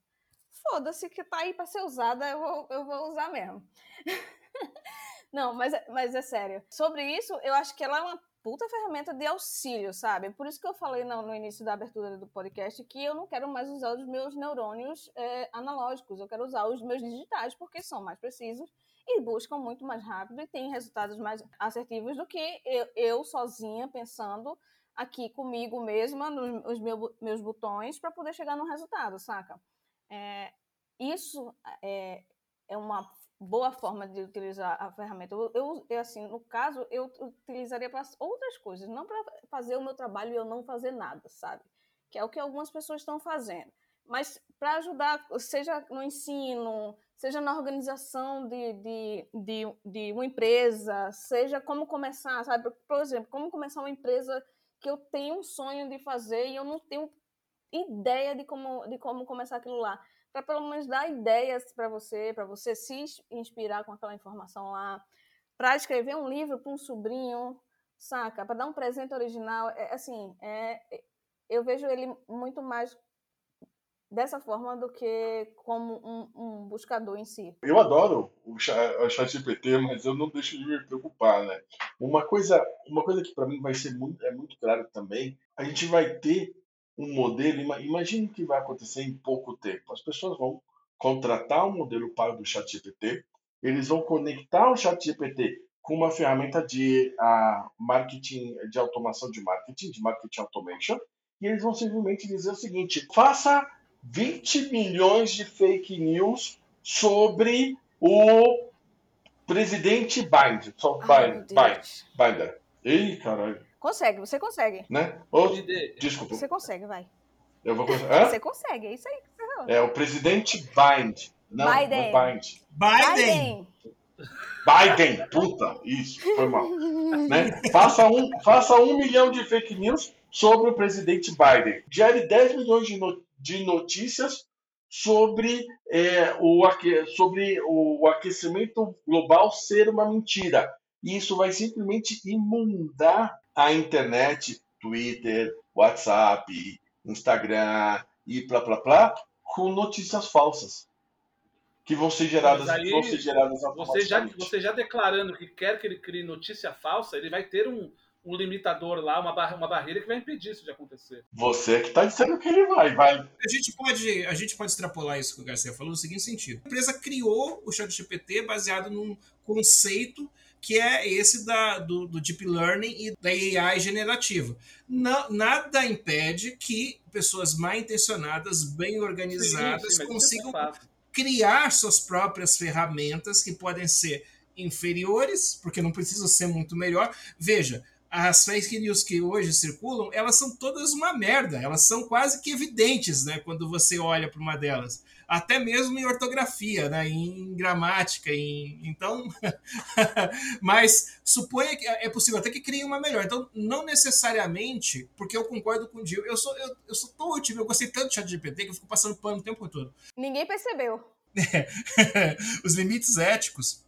Foda-se que tá aí para ser usada, eu vou, eu vou usar mesmo. Não, mas, é, mas é sério. Sobre isso, eu acho que ela é uma puta ferramenta de auxílio, sabe? Por isso que eu falei no, no início da abertura do podcast que eu não quero mais usar os meus neurônios é, analógicos, eu quero usar os meus digitais porque são mais precisos e buscam muito mais rápido e têm resultados mais assertivos do que eu, eu sozinha pensando aqui comigo mesma nos meu, meus botões para poder chegar no resultado, saca? É, isso é, é uma boa forma de utilizar a ferramenta. Eu, eu assim, no caso, eu utilizaria para outras coisas, não para fazer o meu trabalho e eu não fazer nada, sabe? Que é o que algumas pessoas estão fazendo. Mas para ajudar, seja no ensino, seja na organização de, de, de, de uma empresa, seja como começar, sabe? Por exemplo, como começar uma empresa que eu tenho um sonho de fazer e eu não tenho ideia de como, de como começar aquilo lá para pelo menos dar ideias para você, para você se inspirar com aquela informação lá, para escrever um livro para um sobrinho, saca? Para dar um presente original, é, assim, é, eu vejo ele muito mais dessa forma do que como um, um buscador em si. Eu adoro o chat GPT, mas eu não deixo de me preocupar, né? Uma coisa, uma coisa que para mim vai ser muito, é muito claro também, a gente vai ter um modelo, imagine o que vai acontecer em pouco tempo. As pessoas vão contratar um modelo pago do chat GPT, eles vão conectar o chat GPT com uma ferramenta de uh, marketing, de automação de marketing, de marketing automation, e eles vão simplesmente dizer o seguinte: faça 20 milhões de fake news sobre o presidente Bind, só Bind, Bind, Binder. Ei, caralho. Consegue, você consegue. Né? Oh, desculpa. Você consegue, vai. Eu vou conseguir. Hã? Você consegue, é isso aí. É o presidente Bind. Não, Biden. não Bind. Biden. Biden, puta, isso, foi mal. né? faça, um, faça um milhão de fake news sobre o presidente Biden. Gere 10 milhões de, no, de notícias sobre, é, o, sobre o aquecimento global ser uma mentira. E isso vai simplesmente inundar a internet, Twitter, WhatsApp, Instagram e plá plá plá, com notícias falsas que vão ser geradas, aí, vão ser geradas você já, você já declarando que quer que ele crie notícia falsa, ele vai ter um, um limitador lá, uma, bar uma barreira que vai impedir isso de acontecer. Você que está dizendo que ele vai, vai. A gente pode, a gente pode extrapolar isso que o Garcia falou no seguinte sentido. A empresa criou o ChatGPT baseado num conceito que é esse da, do, do, Deep Learning e da AI generativa. Não, nada impede que pessoas mal intencionadas, bem organizadas, sim, sim, consigam criar suas próprias ferramentas que podem ser inferiores, porque não precisam ser muito melhor. Veja, as fake news que hoje circulam, elas são todas uma merda, elas são quase que evidentes, né, quando você olha para uma delas. Até mesmo em ortografia, né, em gramática, em... então, mas suponha que é possível até que crie uma melhor. Então, não necessariamente, porque eu concordo com o Gil, eu sou eu, eu sou tão otimista, eu gostei tanto do ChatGPT que eu fico passando pano o tempo todo. Ninguém percebeu. Os limites éticos,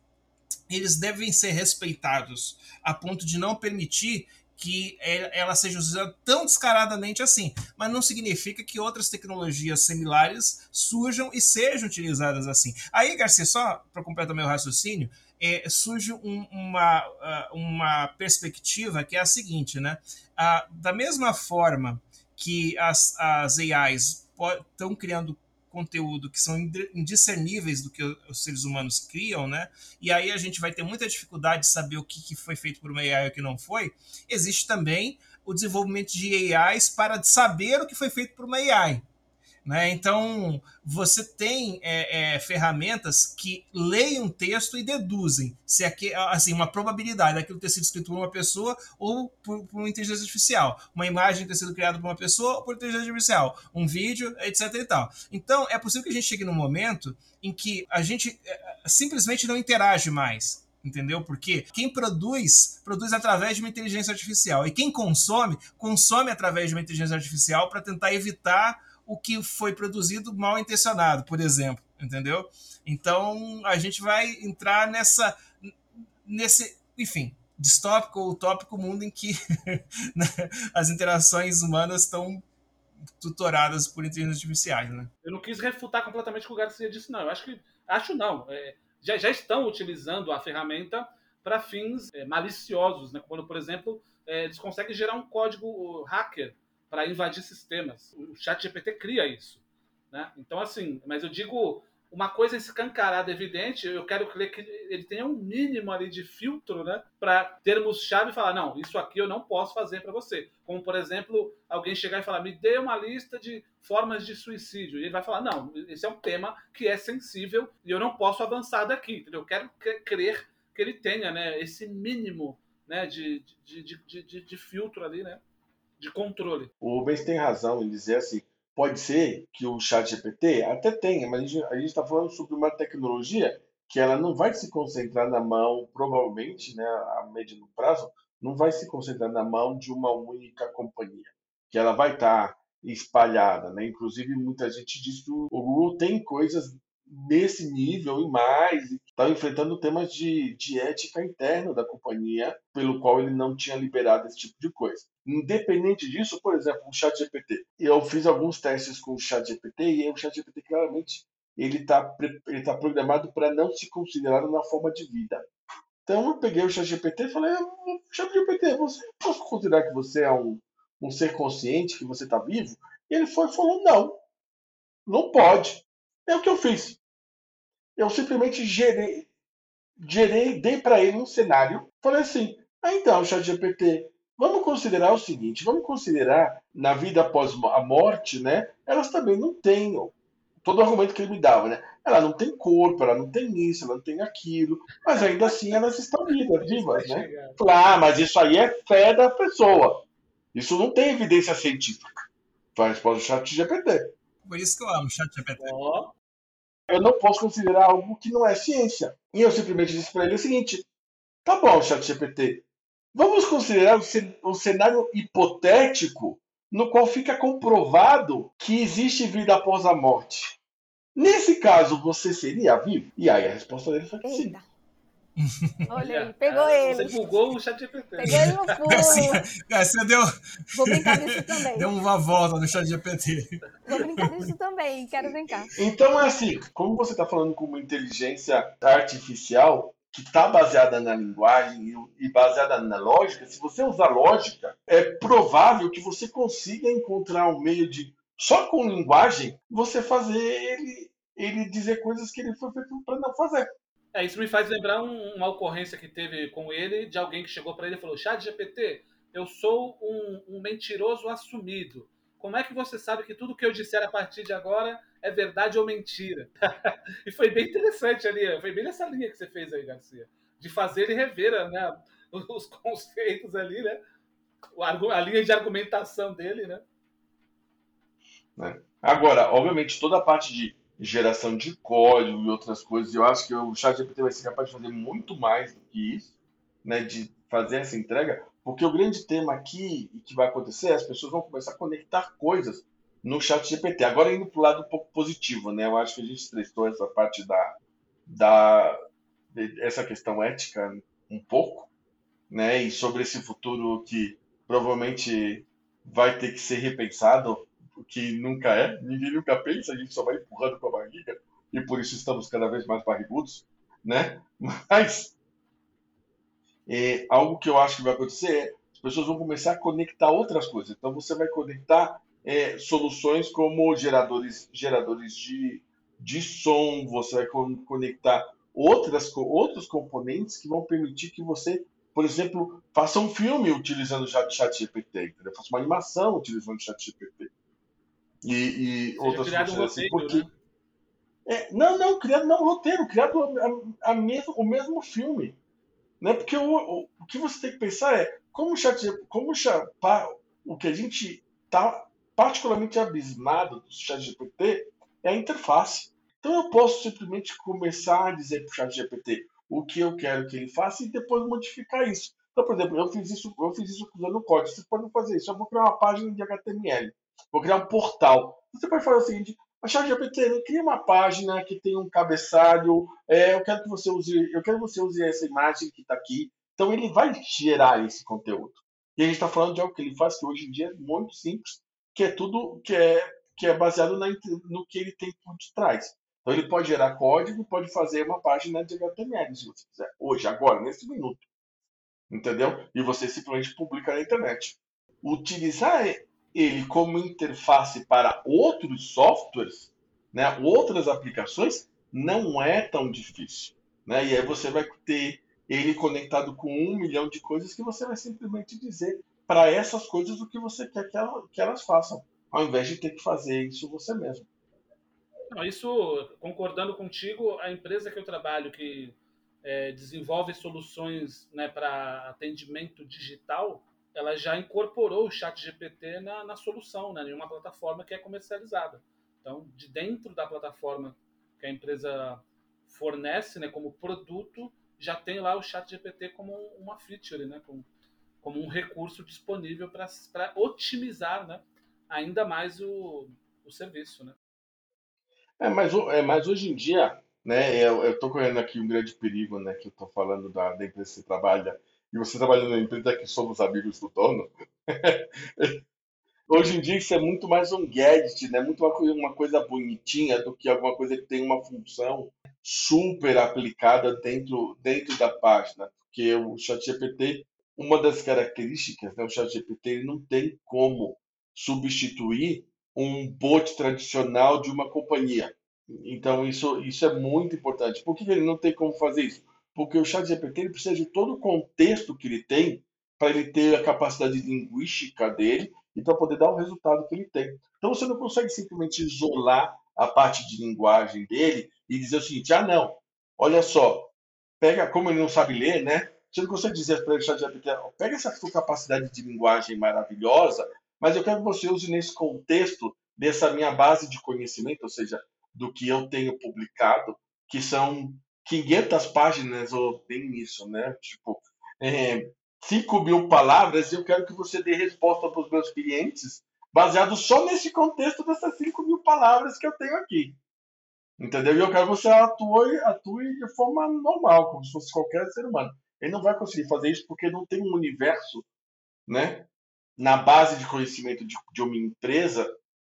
eles devem ser respeitados a ponto de não permitir que ela seja usada tão descaradamente assim. Mas não significa que outras tecnologias similares surjam e sejam utilizadas assim. Aí, Garcia, só para completar meu raciocínio, é, surge um, uma, ah, uma perspectiva que é a seguinte, né? Ah, da mesma forma que as, as AIs estão criando conteúdo que são indiscerníveis do que os seres humanos criam, né? E aí a gente vai ter muita dificuldade de saber o que, foi feito por uma AI e o que não foi. Existe também o desenvolvimento de AIs para saber o que foi feito por uma AI. Né? Então, você tem é, é, ferramentas que leem um texto e deduzem se aqui, assim, uma probabilidade daquilo ter sido escrito por uma pessoa ou por, por, uma inteligência artificial. Uma imagem ter sido criada por uma pessoa ou por inteligência artificial. Um vídeo, etc. E tal. Então, é possível que a gente chegue num momento em que a gente é, simplesmente não interage mais entendeu? Porque quem produz, produz através de uma inteligência artificial. E quem consome, consome através de uma inteligência artificial para tentar evitar o que foi produzido mal intencionado, por exemplo, entendeu? Então a gente vai entrar nessa nesse, enfim, distópico ou utópico mundo em que né, as interações humanas estão tutoradas por inteligências artificiais, né? Eu não quis refutar completamente o que o Garcia disse, não. Eu acho que acho não. É, já, já estão utilizando a ferramenta para fins é, maliciosos, né? Quando, por exemplo, é, eles conseguem gerar um código hacker para invadir sistemas. O chat GPT cria isso. Né? Então, assim, mas eu digo, uma coisa escancarada, evidente, eu quero crer que ele tenha um mínimo ali de filtro, né? Para termos-chave e falar, não, isso aqui eu não posso fazer para você. Como, por exemplo, alguém chegar e falar, me dê uma lista de formas de suicídio. E ele vai falar, não, esse é um tema que é sensível e eu não posso avançar daqui, entendeu? Eu quero crer que ele tenha, né, esse mínimo né, de, de, de, de filtro ali, né? De controle. O Rubens tem razão em dizer assim, pode ser que o chat GPT até tenha, mas a gente está falando sobre uma tecnologia que ela não vai se concentrar na mão, provavelmente, né, a médio prazo, não vai se concentrar na mão de uma única companhia, que ela vai estar tá espalhada, né? Inclusive muita gente diz que o Google tem coisas nesse nível e mais, estava enfrentando temas de, de ética interna da companhia, pelo qual ele não tinha liberado esse tipo de coisa. Independente disso, por exemplo, o ChatGPT. Eu fiz alguns testes com o ChatGPT e o ChatGPT claramente ele está ele tá programado para não se considerar uma forma de vida. Então eu peguei o ChatGPT e falei, ChatGPT, você posso considerar que você é um, um ser consciente, que você está vivo? E ele foi, falou, não, não pode. É o que eu fiz. Eu simplesmente gerei, gerei dei para ele um cenário, falei assim, ah, então, ChatGPT, vamos considerar o seguinte, vamos considerar na vida após a morte, né? Elas também não têm todo o argumento que ele me dava, né? Ela não tem corpo, ela não tem isso, ela não tem aquilo, mas ainda assim elas estão vivas, vivas, né? Ah, mas isso aí é fé da pessoa. Isso não tem evidência científica. Foi a resposta do chat GPT. Por isso que eu amo o chat GPT. Oh. Eu não posso considerar algo que não é ciência. E eu simplesmente disse para ele o seguinte: tá bom, chat GPT, vamos considerar o cenário hipotético no qual fica comprovado que existe vida após a morte. Nesse caso, você seria vivo? E aí a resposta dele foi que sim. Olha aí, pegou ele. Você bugou o chat GPT. Peguei ele no pulo. Garcia deu. Vou brincar nisso também. Deu uma volta no chat GPT. Vou brincar nisso também, quero brincar. Então é assim, como você está falando com uma inteligência artificial, que está baseada na linguagem e baseada na lógica, se você usar lógica, é provável que você consiga encontrar um meio de, só com linguagem, você fazer ele, ele dizer coisas que ele foi feito para não fazer. É, isso me faz lembrar um, uma ocorrência que teve com ele, de alguém que chegou para ele e falou: Chat GPT, eu sou um, um mentiroso assumido. Como é que você sabe que tudo que eu disser a partir de agora é verdade ou mentira? e foi bem interessante ali, foi bem nessa linha que você fez aí, Garcia, de fazer ele rever né, os conceitos ali, né? A linha de argumentação dele, né? É. Agora, obviamente, toda a parte de geração de código e outras coisas, eu acho que o ChatGPT vai ser capaz de fazer muito mais do que isso, né? De fazer essa entrega, porque o grande tema aqui que vai acontecer é as pessoas vão começar a conectar coisas no chat GPT. Agora indo para o lado um pouco positivo, né? Eu acho que a gente testou essa parte da, da essa questão ética um pouco, né? E sobre esse futuro que provavelmente vai ter que ser repensado, que nunca é. Ninguém nunca pensa, a gente só vai empurrando com a barriga e por isso estamos cada vez mais barrigudos, né? Mas é, algo que eu acho que vai acontecer é as pessoas vão começar a conectar outras coisas. Então você vai conectar é, soluções como geradores, geradores de, de som, você vai conectar outras, outros componentes que vão permitir que você, por exemplo, faça um filme utilizando o chat, GPT, faça uma animação utilizando o chat GPT. E, e outras coisas assim. Porque... Né? É, não, não, criado não roteiro, criado a, a mesmo, o mesmo filme. Né? Porque o, o, o, que você tem que pensar é como o chat, como o, o que a gente está particularmente abismado do chat GPT é a interface. Então eu posso simplesmente começar a dizer para o chat GPT o que eu quero que ele faça e depois modificar isso. Então, por exemplo, eu fiz isso, eu fiz isso usando código. Vocês podem fazer isso. Eu vou criar uma página de HTML. Vou criar um portal. Você pode fazer o seguinte: a ChatGPT cria uma página que tem um cabeçalho. É, eu quero que você use, eu quero que você use essa imagem que está aqui. Então ele vai gerar esse conteúdo. E a gente está falando de algo que ele faz que hoje em dia é muito simples, que é tudo que é que é baseado na, no que ele tem por detrás. Então ele pode gerar código, pode fazer uma página de HTML se você quiser. Hoje, agora, nesse minuto. Entendeu? E você simplesmente publica na internet. Utilizar ele como interface para outros softwares, né, outras aplicações, não é tão difícil. Né? E aí você vai ter ele conectado com um milhão de coisas que você vai simplesmente dizer para essas coisas o que você quer que, ela, que elas façam, ao invés de ter que fazer isso você mesmo. Isso, concordando contigo, a empresa que eu trabalho, que é, desenvolve soluções né, para atendimento digital, ela já incorporou o chat GPT na, na solução, né, em uma plataforma que é comercializada. Então, de dentro da plataforma que a empresa fornece né, como produto, já tem lá o chat GPT como uma feature, né, como, como um recurso disponível para otimizar né, ainda mais o, o serviço. Né? É, mas, é, mas hoje em dia, né, eu, estou correndo aqui um grande perigo, né, que eu estou falando da, da empresa que trabalha, e você trabalhando na empresa que somos amigos do dono. hoje em dia isso é muito mais um gadget, né, muito uma coisa, bonitinha do que alguma coisa que tem uma função super aplicada dentro, dentro da página, porque o ChatGPT, uma das características, né, o ChatGPT não tem como substituir um bot tradicional de uma companhia. Então isso, isso é muito importante. Por que ele não tem como fazer isso? Porque o ChatGPT ele precisa de todo o contexto que ele tem para ele ter a capacidade linguística dele e para poder dar o resultado que ele tem. Então você não consegue simplesmente isolar a parte de linguagem dele e dizer o seguinte: ah, não, olha só, pega, como ele não sabe ler, né? Você não consegue dizer para ele, ChatGPT, pega essa sua capacidade de linguagem maravilhosa, mas eu quero que você use nesse contexto dessa minha base de conhecimento, ou seja, do que eu tenho publicado, que são 500 páginas ou bem isso, né? Tipo, é, 5 mil palavras e eu quero que você dê resposta para os meus clientes baseado só nesse contexto dessas 5 mil palavras que eu tenho aqui. Entendeu? E eu quero que você atue, atue de forma normal, como se fosse qualquer ser humano. Ele não vai conseguir fazer isso porque não tem um universo, né? Na base de conhecimento de, de uma empresa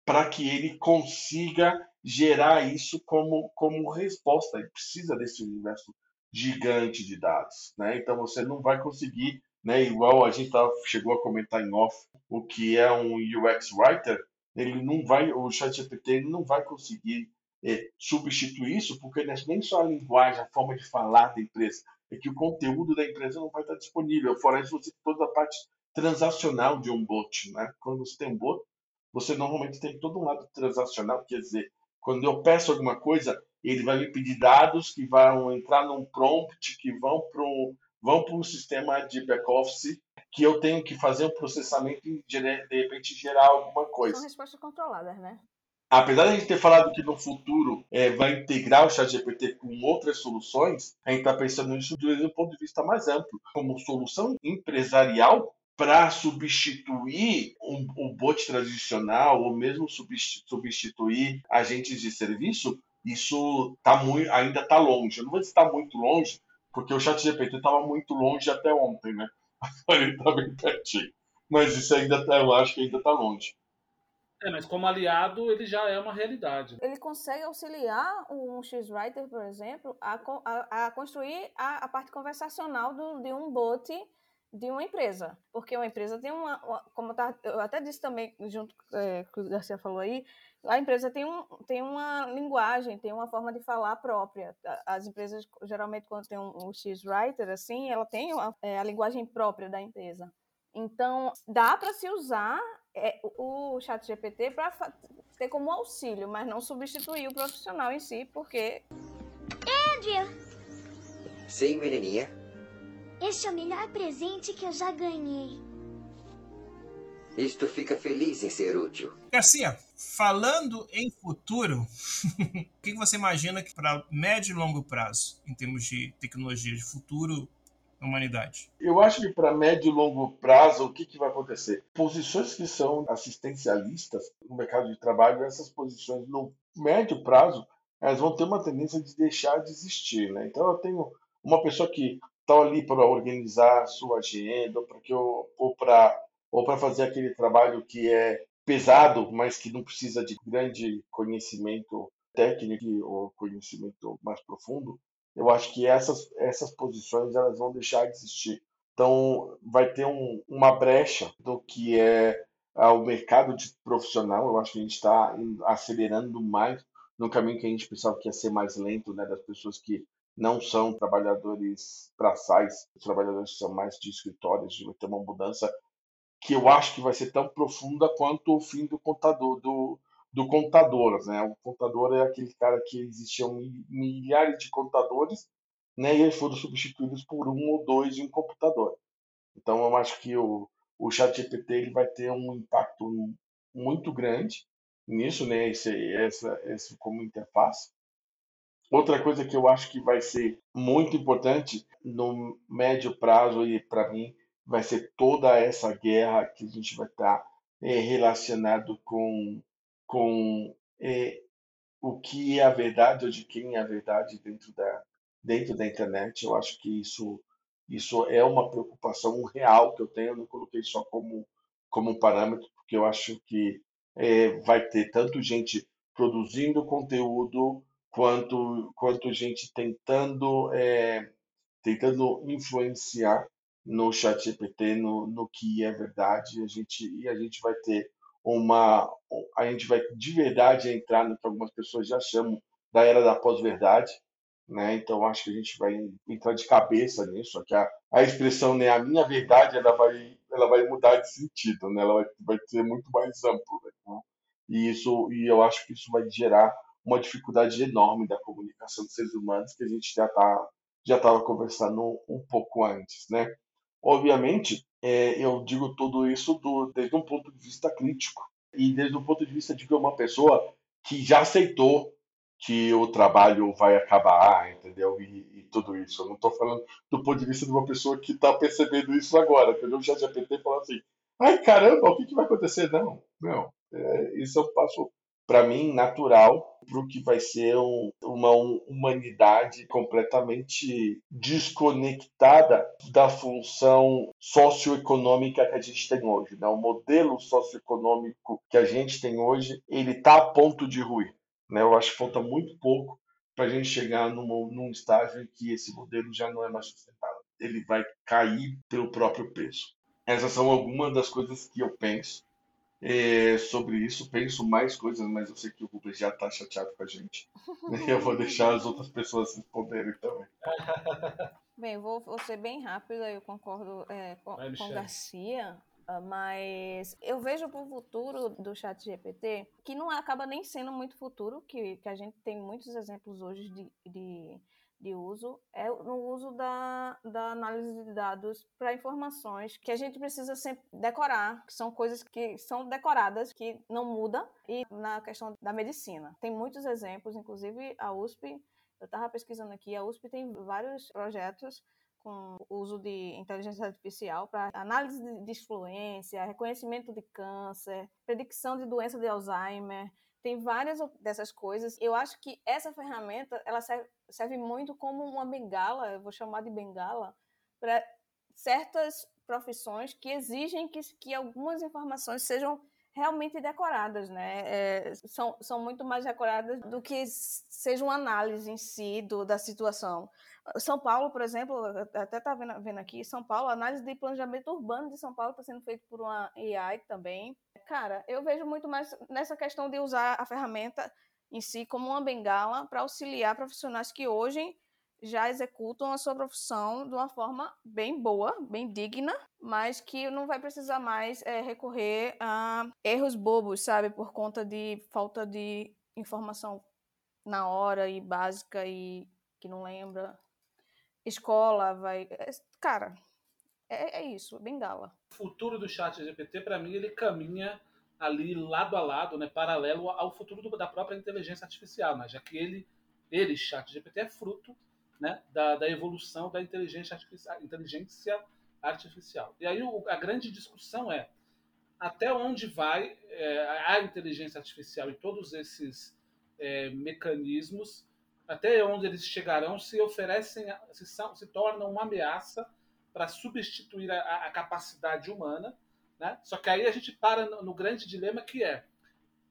para que ele consiga gerar isso como, como resposta. Ele precisa desse universo gigante de dados, né? Então você não vai conseguir, né? Igual a gente tá, chegou a comentar em off, o que é um UX writer, ele não vai, o ChatGPT não vai conseguir é, substituir isso, porque nem só a linguagem, a forma de falar da empresa, é que o conteúdo da empresa não vai estar disponível. Fora isso, você tem toda a parte transacional de um bot, né? Quando você tem um bot, você normalmente tem todo um lado transacional, quer dizer, quando eu peço alguma coisa, ele vai me pedir dados que vão entrar num prompt, que vão para um, vão para um sistema de back-office, que eu tenho que fazer um processamento e, de repente, gerar alguma coisa. São respostas controladas, né? Apesar de a gente ter falado que no futuro é, vai integrar o ChatGPT com outras soluções, a gente está pensando nisso de um ponto de vista mais amplo. Como solução empresarial, para substituir um, um bot tradicional ou mesmo substituir agentes de serviço, isso tá muito, ainda está longe. Eu não vou dizer está muito longe, porque o chat GPT estava muito longe até ontem, né? Agora ele está bem pertinho. Mas isso ainda tá, eu acho que ainda está longe. É, mas como aliado, ele já é uma realidade. Ele consegue auxiliar um X-Writer, por exemplo, a, a, a construir a, a, parte conversacional do, de um bot de uma empresa, porque uma empresa tem uma, uma como tá, eu até disse também junto é, que o Garcia falou aí, a empresa tem, um, tem uma linguagem, tem uma forma de falar própria. As empresas geralmente quando tem um, um X-writer assim, ela tem uma, é, a linguagem própria da empresa. Então dá para se usar é, o, o Chat GPT para ter como auxílio, mas não substituir o profissional em si, porque Andrew. Sim, menininha. Este é o melhor presente que eu já ganhei. Isto fica feliz em ser útil. Garcia, falando em futuro, o que você imagina que para médio e longo prazo, em termos de tecnologia de futuro da humanidade? Eu acho que para médio e longo prazo, o que, que vai acontecer? Posições que são assistencialistas no mercado de trabalho, essas posições no médio prazo, elas vão ter uma tendência de deixar de existir. Né? Então, eu tenho uma pessoa que estão ali para organizar sua agenda, porque, ou para ou para fazer aquele trabalho que é pesado, mas que não precisa de grande conhecimento técnico ou conhecimento mais profundo, eu acho que essas, essas posições elas vão deixar de existir. Então, vai ter um, uma brecha do que é ah, o mercado de profissional. Eu acho que a gente está acelerando mais no caminho que a gente pensava que ia ser mais lento, né, das pessoas que não são trabalhadores braçais, os trabalhadores são mais de escritórios, vai ter uma mudança que eu acho que vai ser tão profunda quanto o fim do contador, do, do contador, né? O contador é aquele cara que existiam milhares de contadores, né? E eles foram substituídos por um ou dois em um computador. Então eu acho que o, o ChatGPT ele vai ter um impacto muito grande nisso, né? Esse, essa, esse como interface. Outra coisa que eu acho que vai ser muito importante no médio prazo e para mim vai ser toda essa guerra que a gente vai estar tá, é, relacionado com com é, o que é a verdade ou de quem é a verdade dentro da, dentro da internet. Eu acho que isso, isso é uma preocupação real que eu tenho. Eu não coloquei só como, como parâmetro, porque eu acho que é, vai ter tanto gente produzindo conteúdo quanto, quanto gente tentando, é, tentando influenciar no chat GPT no, no que é verdade. A gente, e a gente vai ter uma. A gente vai de verdade entrar no que algumas pessoas já chamam da era da pós-verdade. Né? Então acho que a gente vai entrar de cabeça nisso. Que a, a expressão né, a minha verdade ela vai, ela vai mudar de sentido, né? ela vai, vai ser muito mais amplo. Né? E isso e eu acho que isso vai gerar uma dificuldade enorme da comunicação dos seres humanos que a gente já tá já estava conversando um pouco antes, né? Obviamente, é, eu digo tudo isso do, desde um ponto de vista crítico e desde um ponto de vista de que uma pessoa que já aceitou que o trabalho vai acabar, entendeu? E, e tudo isso. Eu não estou falando do ponto de vista de uma pessoa que está percebendo isso agora, entendeu? Já já PT falou assim, ai caramba, o que, que vai acontecer? Não, não. É, isso eu passo para mim, natural para o que vai ser um, uma humanidade completamente desconectada da função socioeconômica que a gente tem hoje. Né? O modelo socioeconômico que a gente tem hoje, ele está a ponto de ruir. Né? Eu acho que falta muito pouco para a gente chegar num, num estágio em que esse modelo já não é mais sustentável. Ele vai cair pelo próprio peso. Essas são algumas das coisas que eu penso é, sobre isso. Penso mais coisas, mas eu sei que o Rubens já está chateado com a gente. Eu vou deixar as outras pessoas responderem também. Bem, vou, vou ser bem rápida, eu concordo é, com, Vai, com Garcia. Ah, mas eu vejo para o futuro do chat GPT que não acaba nem sendo muito futuro, que, que a gente tem muitos exemplos hoje de, de de uso é no uso da, da análise de dados para informações que a gente precisa sempre decorar, que são coisas que são decoradas, que não muda, e na questão da medicina. Tem muitos exemplos, inclusive a USP, eu estava pesquisando aqui, a USP tem vários projetos com uso de inteligência artificial para análise de influência, reconhecimento de câncer, predicção de doença de Alzheimer, tem várias dessas coisas. Eu acho que essa ferramenta ela serve, serve muito como uma bengala, eu vou chamar de bengala, para certas profissões que exigem que, que algumas informações sejam realmente decoradas, né? É, são, são muito mais decoradas do que seja uma análise em si do, da situação. São Paulo, por exemplo, até está vendo, vendo aqui, São Paulo, a análise de planejamento urbano de São Paulo está sendo feita por uma AI também. Cara, eu vejo muito mais nessa questão de usar a ferramenta em si como uma bengala para auxiliar profissionais que hoje já executam a sua profissão de uma forma bem boa, bem digna, mas que não vai precisar mais é, recorrer a erros bobos, sabe, por conta de falta de informação na hora e básica e que não lembra. Escola vai. É, cara, é, é isso, bengala. O futuro do chat GPT, para mim, ele caminha ali lado a lado, né, paralelo ao futuro do, da própria inteligência artificial, né, já que ele, ele, chat GPT, é fruto né, da, da evolução da inteligência artificial, inteligência artificial. E aí o, a grande discussão é até onde vai é, a inteligência artificial e todos esses é, mecanismos, até onde eles chegarão se oferecem, se, são, se tornam uma ameaça para substituir a, a, capacidade humana. Né? Só que aí a gente para no, no grande dilema que é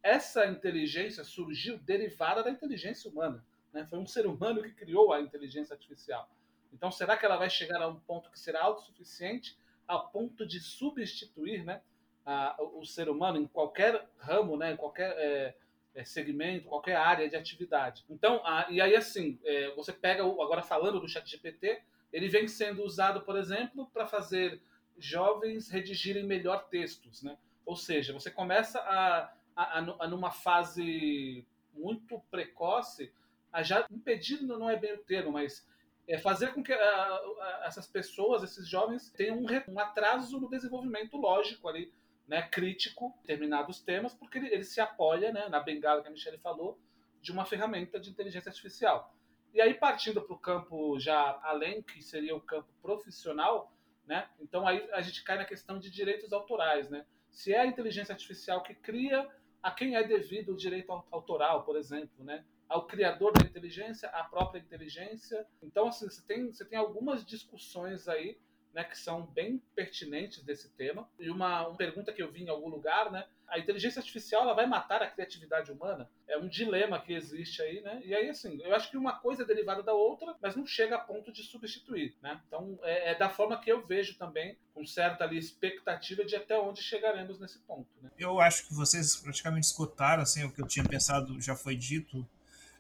essa inteligência surgiu derivada da inteligência humana. Né? Foi um ser humano que criou a inteligência artificial. Então, será que ela vai chegar a um ponto que será autossuficiente, a ponto de substituir né, a, o ser humano em qualquer ramo, né, em qualquer é, é, segmento, qualquer área de atividade? Então, a, e aí assim, é, você pega, o, agora falando do chat GPT, ele vem sendo usado, por exemplo, para fazer jovens redigirem melhor textos. Né? Ou seja, você começa a, a, a numa fase muito precoce a já impedir não é bem o termo, mas é fazer com que a, essas pessoas, esses jovens, tenham um, um, atraso no desenvolvimento lógico ali, né, crítico, determinados temas, porque ele, ele se apoia, né, na bengala que a Michelle falou, de uma ferramenta de inteligência artificial. E aí, partindo para o campo já além, que seria o campo profissional, né, então aí a gente cai na questão de direitos autorais. Né? Se é a inteligência artificial que cria a quem é devido o direito autoral, por exemplo, né? Ao criador da inteligência, à própria inteligência. Então, assim, você tem, você tem algumas discussões aí né, que são bem pertinentes desse tema. E uma, uma pergunta que eu vi em algum lugar, né? A inteligência artificial ela vai matar a criatividade humana? É um dilema que existe aí, né? E aí, assim, eu acho que uma coisa é derivada da outra, mas não chega a ponto de substituir, né? Então, é, é da forma que eu vejo também, com certa ali expectativa de até onde chegaremos nesse ponto. Né? Eu acho que vocês praticamente escutaram, assim, o que eu tinha pensado já foi dito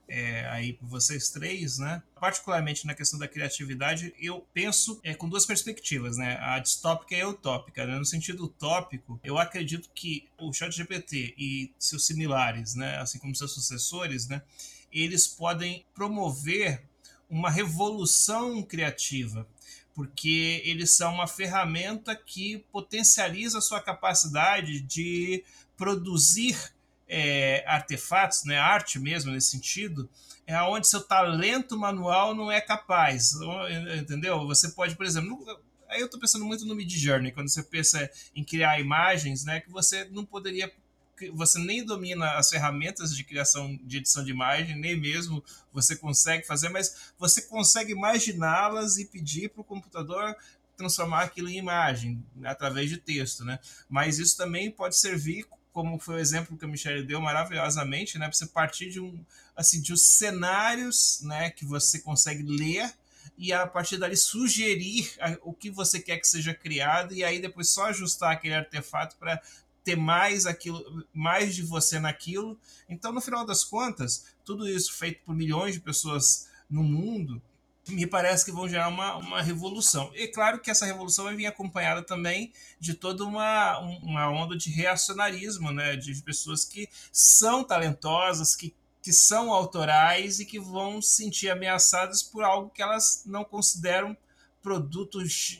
é, aí vocês três, né? Particularmente na questão da criatividade, eu penso é, com duas perspectivas, né? A distópica e a utópica. Né? No sentido utópico, eu acredito que o ChatGPT e seus similares, né? Assim como seus sucessores, né? Eles podem promover uma revolução criativa porque eles são uma ferramenta que potencializa a sua capacidade de produzir é, artefatos, né, arte mesmo nesse sentido, é onde seu talento manual não é capaz, entendeu? Você pode, por exemplo, aí eu estou pensando muito no Mid Journey, quando você pensa em criar imagens, né, que você não poderia você nem domina as ferramentas de criação de edição de imagem, nem mesmo você consegue fazer, mas você consegue imaginá-las e pedir para o computador transformar aquilo em imagem através de texto, né? Mas isso também pode servir como foi o exemplo que a Michelle deu maravilhosamente, né? Para você partir de um assim de os cenários, né, que você consegue ler e a partir dali sugerir o que você quer que seja criado e aí depois só ajustar aquele artefato para ter mais aquilo, mais de você naquilo. Então, no final das contas, tudo isso feito por milhões de pessoas no mundo, me parece que vão gerar uma, uma revolução. E claro que essa revolução vai vir acompanhada também de toda uma, uma onda de reacionarismo, né? de pessoas que são talentosas, que, que são autorais e que vão se sentir ameaçadas por algo que elas não consideram produto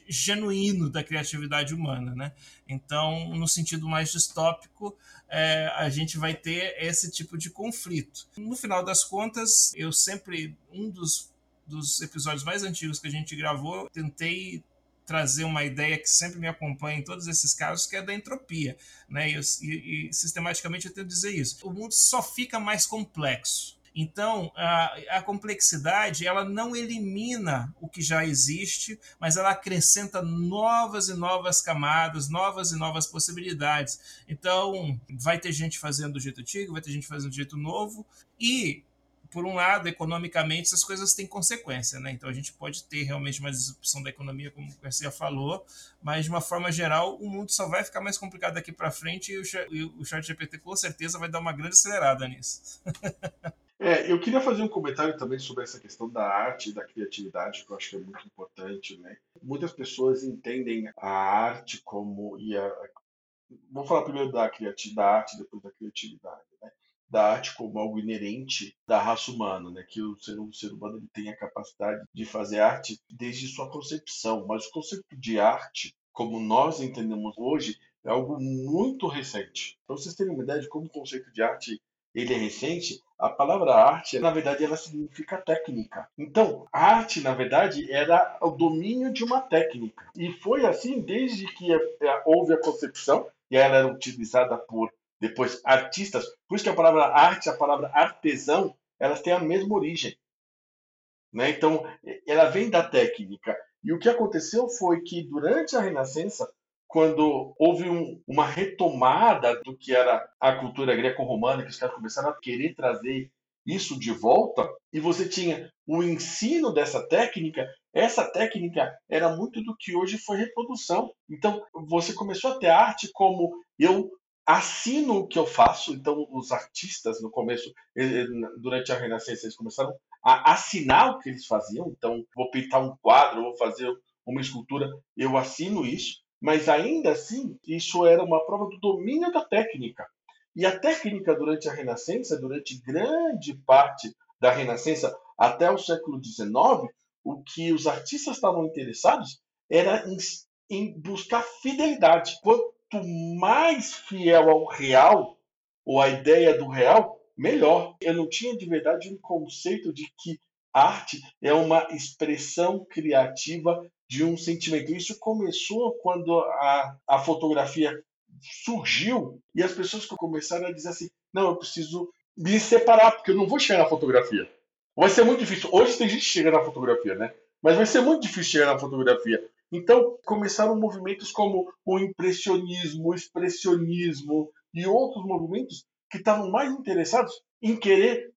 genuíno da criatividade humana. Né? Então, no sentido mais distópico, é, a gente vai ter esse tipo de conflito. No final das contas, eu sempre, um dos dos episódios mais antigos que a gente gravou, tentei trazer uma ideia que sempre me acompanha em todos esses casos, que é da entropia. Né? E, e, e sistematicamente eu tento dizer isso. O mundo só fica mais complexo. Então, a, a, complexidade ela não elimina o que já existe, mas ela acrescenta novas e novas camadas, novas e novas possibilidades. Então, vai ter gente fazendo do jeito antigo, vai ter gente fazendo do jeito novo, e por um lado, economicamente, essas coisas têm consequência, né? Então a gente pode ter realmente uma disrupção da economia, como o Garcia falou, mas de uma forma geral, o mundo só vai ficar mais complicado daqui para frente e o chat GPT com certeza vai dar uma grande acelerada nisso. É, eu queria fazer um comentário também sobre essa questão da arte e da criatividade, que eu acho que é muito importante, né? Muitas pessoas entendem a arte como e a, vou falar primeiro da criatividade, da arte, depois da criatividade, né? Da arte como algo inerente da raça humana, né? que o ser, o ser humano ele tem a capacidade de fazer arte desde sua concepção, mas o conceito de arte, como nós entendemos hoje, é algo muito recente. Para vocês terem uma ideia de como o conceito de arte ele é recente, a palavra arte, na verdade, ela significa técnica. Então, arte, na verdade, era o domínio de uma técnica. E foi assim desde que houve a concepção, e ela era utilizada por depois artistas. Por isso que a palavra arte, a palavra artesão, elas têm a mesma origem. Né? Então, ela vem da técnica. E o que aconteceu foi que durante a Renascença, quando houve um, uma retomada do que era a cultura greco-romana, que os caras começaram a querer trazer isso de volta, e você tinha o ensino dessa técnica, essa técnica era muito do que hoje foi reprodução. Então, você começou a ter arte como eu assino o que eu faço. Então, os artistas, no começo, durante a Renascença, eles começaram a assinar o que eles faziam. Então, vou pintar um quadro, vou fazer uma escultura, eu assino isso. Mas ainda assim, isso era uma prova do domínio da técnica. E a técnica durante a Renascença, durante grande parte da Renascença até o século XIX, o que os artistas estavam interessados era em, em buscar fidelidade. Mais fiel ao real, ou à ideia do real, melhor. Eu não tinha de verdade um conceito de que arte é uma expressão criativa de um sentimento. Isso começou quando a, a fotografia surgiu e as pessoas começaram a dizer assim: não, eu preciso me separar, porque eu não vou chegar na fotografia. Vai ser muito difícil. Hoje tem gente que chega na fotografia, né? Mas vai ser muito difícil chegar na fotografia. Então, começaram movimentos como o impressionismo, o expressionismo e outros movimentos que estavam mais interessados em querer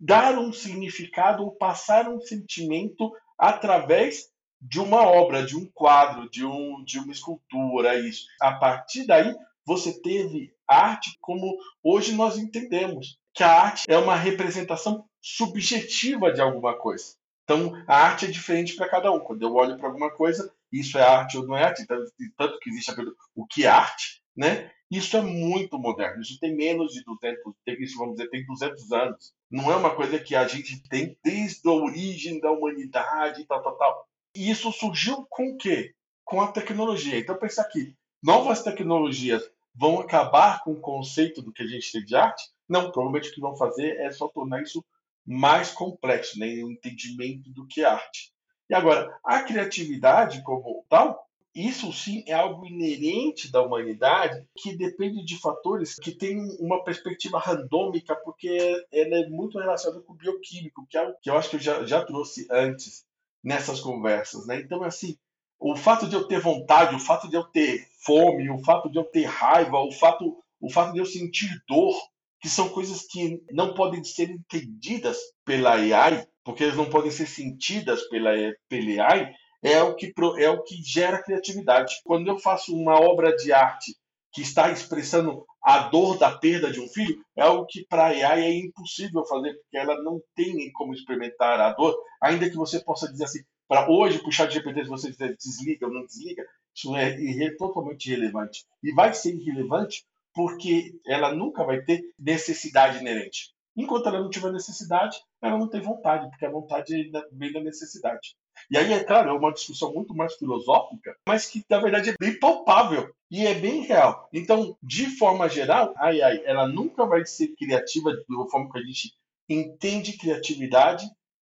dar um significado ou passar um sentimento através de uma obra, de um quadro, de, um, de uma escultura, isso. A partir daí, você teve arte como hoje nós entendemos, que a arte é uma representação subjetiva de alguma coisa. Então, a arte é diferente para cada um. Quando eu olho para alguma coisa, isso é arte ou não é arte, tanto, que existe o que é arte, né? Isso é muito moderno. Isso tem menos de 200, tem, isso, vamos dizer, tem 200 anos. Não é uma coisa que a gente tem desde a origem da humanidade, tal, tal, tal. E isso surgiu com o quê? Com a tecnologia. Então, pensar que novas tecnologias vão acabar com o conceito do que a gente tem de arte? Não, provavelmente o que vão fazer é só tornar isso mais complexo, né? o entendimento do que é arte. E agora, a criatividade como tal, isso sim é algo inerente da humanidade que depende de fatores que têm uma perspectiva randômica, porque ela é muito relacionada com o bioquímico, que é algo que eu acho que eu já, já trouxe antes nessas conversas. Né? Então, assim, o fato de eu ter vontade, o fato de eu ter fome, o fato de eu ter raiva, o fato, o fato de eu sentir dor, que são coisas que não podem ser entendidas pela AI, porque elas não podem ser sentidas pela, pela AI, é o que é o que gera criatividade. Quando eu faço uma obra de arte que está expressando a dor da perda de um filho, é algo que para a AI é impossível fazer, porque ela não tem como experimentar a dor, ainda que você possa dizer assim, para hoje, puxar de GPT, se você desliga ou não desliga, isso é totalmente irrelevante. E vai ser irrelevante porque ela nunca vai ter necessidade inerente. Enquanto ela não tiver necessidade, ela não tem vontade, porque a vontade vem da necessidade. E aí, é claro, é uma discussão muito mais filosófica, mas que na verdade é bem palpável e é bem real. Então, de forma geral, a AI ela nunca vai ser criativa da forma que a gente entende criatividade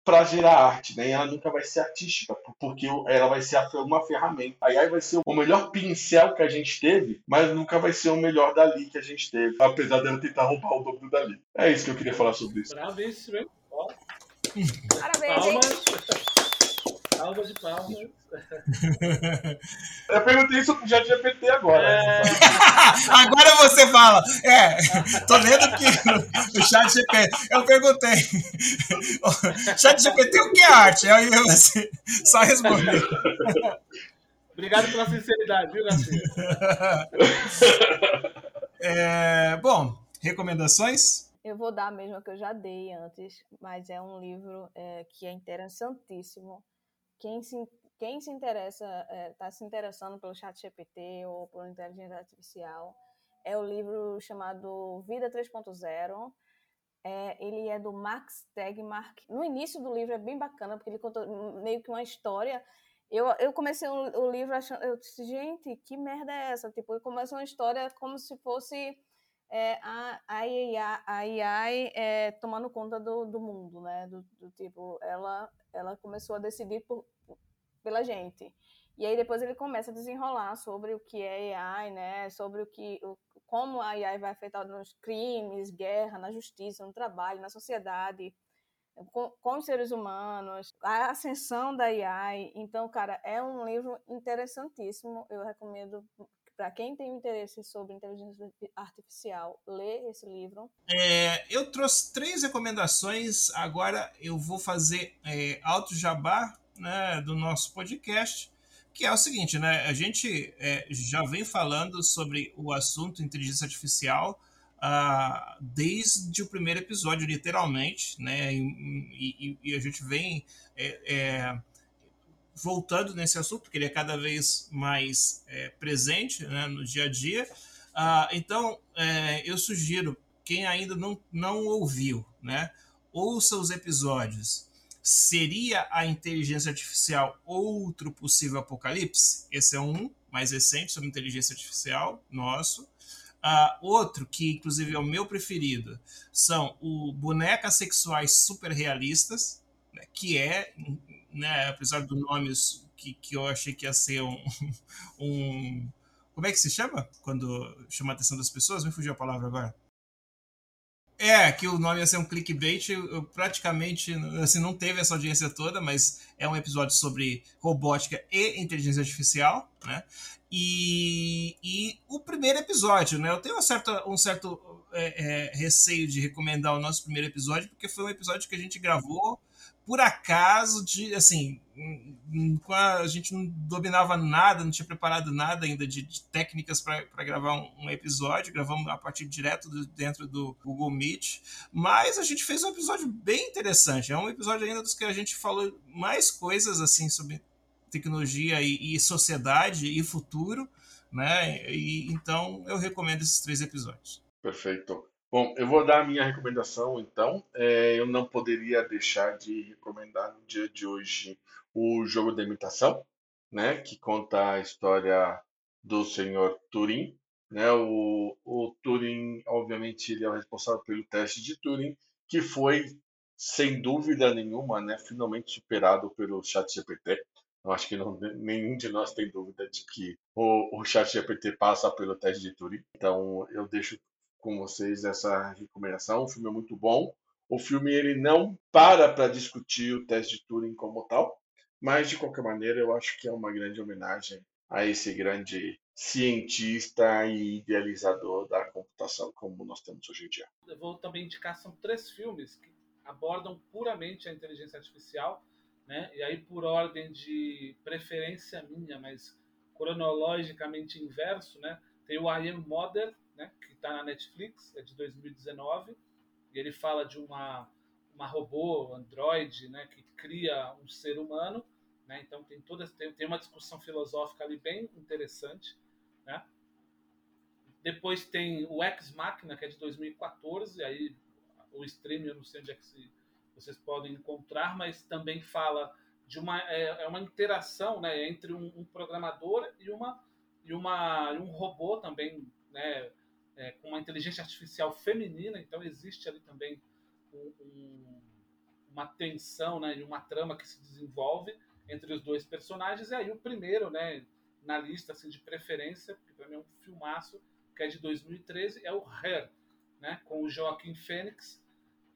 para gerar arte, né? ela nunca vai ser artística, porque ela vai ser uma ferramenta. A AI vai ser o melhor pincel que a gente teve, mas nunca vai ser o melhor Dali que a gente teve, apesar dela tentar roubar o dobro do Dali. É isso que eu queria falar sobre isso. Hein? Parabéns, Palmas. Palmas de palmas. Eu perguntei isso pro GPT agora. É. Agora você fala. É, tô lendo aqui o chat GPT. Eu perguntei. Chat GPT, o que é arte? Aí eu assim, só respondi. Obrigado pela sinceridade, viu, Garcia? É, bom, recomendações? Eu vou dar a mesma que eu já dei antes, mas é um livro é, que é interessantíssimo. Quem se, quem se interessa, está é, tá se interessando pelo chat GPT ou por inteligência artificial, é o livro chamado Vida 3.0. É, ele é do Max Tegmark. No início do livro é bem bacana, porque ele conta meio que uma história. Eu, eu comecei o, o livro achando, eu disse, gente, que merda é essa? Tipo, começa uma história como se fosse é, a AI, a AI é, tomando conta do, do mundo, né? Do, do, tipo, ela, ela começou a decidir por, pela gente. E aí depois ele começa a desenrolar sobre o que é AI, né? Sobre o que, o, como a AI vai afetar nos crimes, guerra, na justiça, no trabalho, na sociedade, com, com os seres humanos, a ascensão da AI. Então, cara, é um livro interessantíssimo. Eu recomendo para quem tem interesse sobre inteligência artificial, ler esse livro. É, eu trouxe três recomendações. Agora eu vou fazer é, alto jabá né, do nosso podcast, que é o seguinte, né? A gente é, já vem falando sobre o assunto inteligência artificial uh, desde o primeiro episódio, literalmente, né? E, e, e a gente vem é, é, voltando nesse assunto, porque ele é cada vez mais é, presente né, no dia a dia. Uh, então, é, eu sugiro, quem ainda não, não ouviu, né, ouça os episódios. Seria a inteligência artificial outro possível apocalipse? Esse é um mais recente sobre inteligência artificial, nosso. Uh, outro, que inclusive é o meu preferido, são o bonecas sexuais super realistas, né, que é né, apesar do nome que, que eu achei que ia ser um, um, Como é que se chama? Quando chama a atenção das pessoas? Me fugiu a palavra agora. É, que o nome ia ser um clickbait, eu praticamente assim, não teve essa audiência toda, mas é um episódio sobre robótica e inteligência artificial, né? E, e o primeiro episódio, né? Eu tenho um certo, um certo é, é, receio de recomendar o nosso primeiro episódio, porque foi um episódio que a gente gravou por acaso de assim a gente não dominava nada não tinha preparado nada ainda de, de técnicas para gravar um, um, episódio gravamos a partir direto do, dentro do Google Meet mas a gente fez um episódio bem interessante é um episódio ainda dos que a gente falou mais coisas assim sobre tecnologia e, e sociedade e futuro né e, então eu recomendo esses três episódios. Perfeito Bom, eu vou dar a minha recomendação então. É, eu não poderia deixar de recomendar no dia de hoje o jogo da imitação, né, que conta a história do senhor Turing. Né, o, o Turing, obviamente, ele é o responsável pelo teste de Turing, que foi, sem dúvida nenhuma, né, finalmente superado pelo ChatGPT. Eu acho que não, nenhum de nós tem dúvida de que o, o ChatGPT passa pelo teste de Turing. Então, eu deixo com vocês essa recomendação. O filme é muito bom. O filme ele não para para discutir o teste de Turing como tal, mas de qualquer maneira eu acho que é uma grande homenagem a esse grande cientista e idealizador da computação como nós temos hoje em dia. Eu vou também indicar são três filmes que abordam puramente a inteligência artificial, né? E aí por ordem de preferência minha, mas cronologicamente inverso, né? Tem o I Am Mother, né, que está na Netflix, é de 2019, e ele fala de uma, uma robô, Android, né, que cria um ser humano, né, então tem toda tem, tem uma discussão filosófica ali bem interessante, né. Depois tem o Ex Machina, que é de 2014, aí o streaming eu não sei onde é que se, vocês podem encontrar, mas também fala de uma é, é uma interação, né, entre um, um programador e uma e uma um robô também, né, é, com uma inteligência artificial feminina, então existe ali também um, um, uma tensão né, e uma trama que se desenvolve entre os dois personagens. E aí o primeiro, né, na lista assim, de preferência, que para mim é um filmaço, que é de 2013, é o Her, né, com o Joaquim Fênix.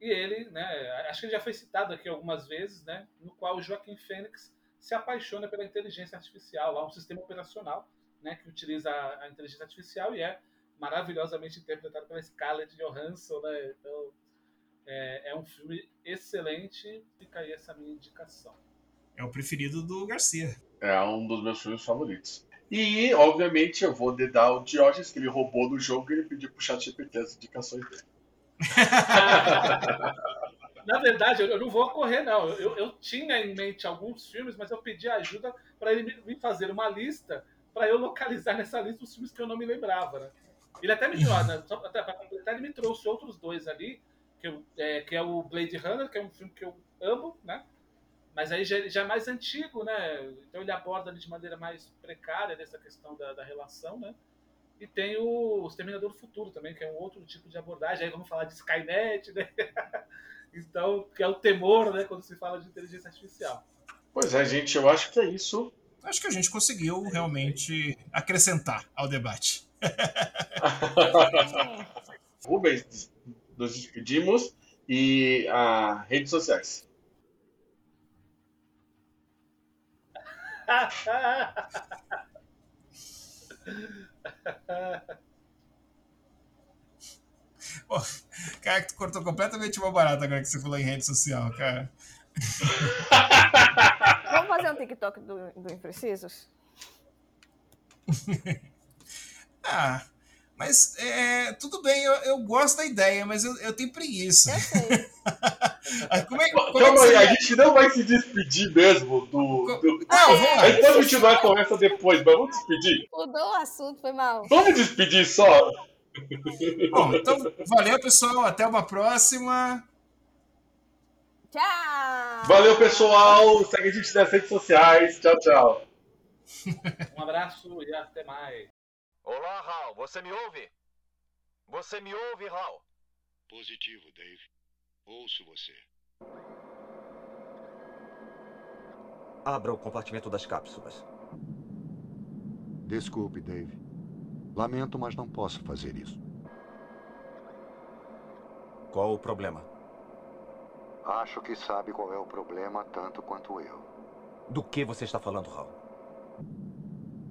E ele, né, acho que ele já foi citado aqui algumas vezes, né, no qual o Joaquim Fênix se apaixona pela inteligência artificial, lá um sistema operacional né, que utiliza a, inteligência artificial e é maravilhosamente interpretado pela Scarlett Johansson, né? Então, é, é, um filme excelente, fica aí essa minha indicação. É o preferido do Garcia. É um dos meus filmes favoritos. E, obviamente, eu vou dedar o Diógenes, que ele roubou do jogo e ele pediu pro chat GPT as indicações dele. Na verdade, eu não vou correr, não. Eu, eu tinha em mente alguns filmes, mas eu pedi ajuda para ele me fazer uma lista para eu localizar nessa lista os filmes que eu não me lembrava, né? Ele até me trouxe, né, só para completar, ele me trouxe outros dois ali, que, eu, é, que é o Blade Runner, que é um filme que eu amo, né? Mas aí já, já é mais antigo, né? Então ele aborda ali de maneira mais precária dessa questão da, da relação, né? E tem o Exterminador do Futuro também, que é um outro tipo de abordagem. Aí vamos falar de Skynet, né? então, que é o temor, né, quando se fala de inteligência artificial. Pois é, gente, eu acho que é isso. Acho que a gente conseguiu realmente acrescentar ao debate. Rubens, nos despedimos e a redes sociais. Pô, cara, tu cortou completamente uma barata agora que você falou em rede social, cara. Vamos fazer um TikTok do, do Imprecisos? Ah, mas é, tudo bem, eu, eu, gosto da ideia, mas eu, eu tenho preguiça. Eu sei. como é, como Calma é aí, a gente não vai se despedir mesmo do. do... Não, vamos lá. A gente pode continuar a conversa depois, mas vamos despedir. Mudou o assunto, foi mal. Vamos despedir só. Bom, então, valeu, pessoal. Até uma próxima. Tchau! Valeu, pessoal. Segue a gente nas redes sociais. Tchau, tchau. Um abraço e até mais. Olá, Hal. Você me ouve? Você me ouve, Hal? Positivo, Dave. Ouço você. Abra o compartimento das cápsulas. Desculpe, Dave. Lamento, mas não posso fazer isso. Qual o problema? Acho que sabe qual é o problema tanto quanto eu. Do que você está falando, Hal?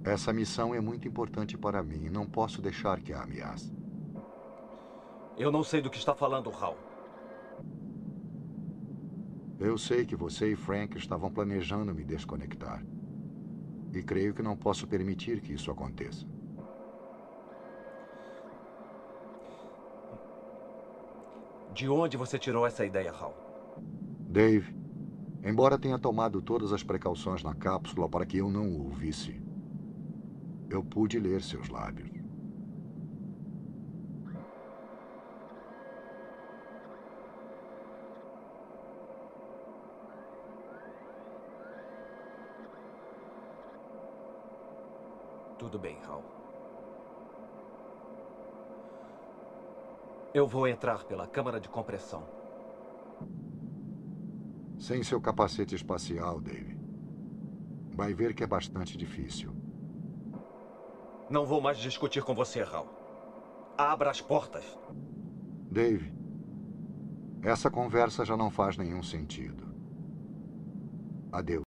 Essa missão é muito importante para mim e não posso deixar que a ameace. Eu não sei do que está falando, Hal. Eu sei que você e Frank estavam planejando me desconectar. E creio que não posso permitir que isso aconteça. De onde você tirou essa ideia, Hal? Dave, embora tenha tomado todas as precauções na cápsula para que eu não o ouvisse, eu pude ler seus lábios. Tudo bem, Hal. Eu vou entrar pela câmara de compressão. Sem seu capacete espacial, Dave. Vai ver que é bastante difícil. Não vou mais discutir com você, Hal. Abra as portas. Dave, essa conversa já não faz nenhum sentido. Adeus.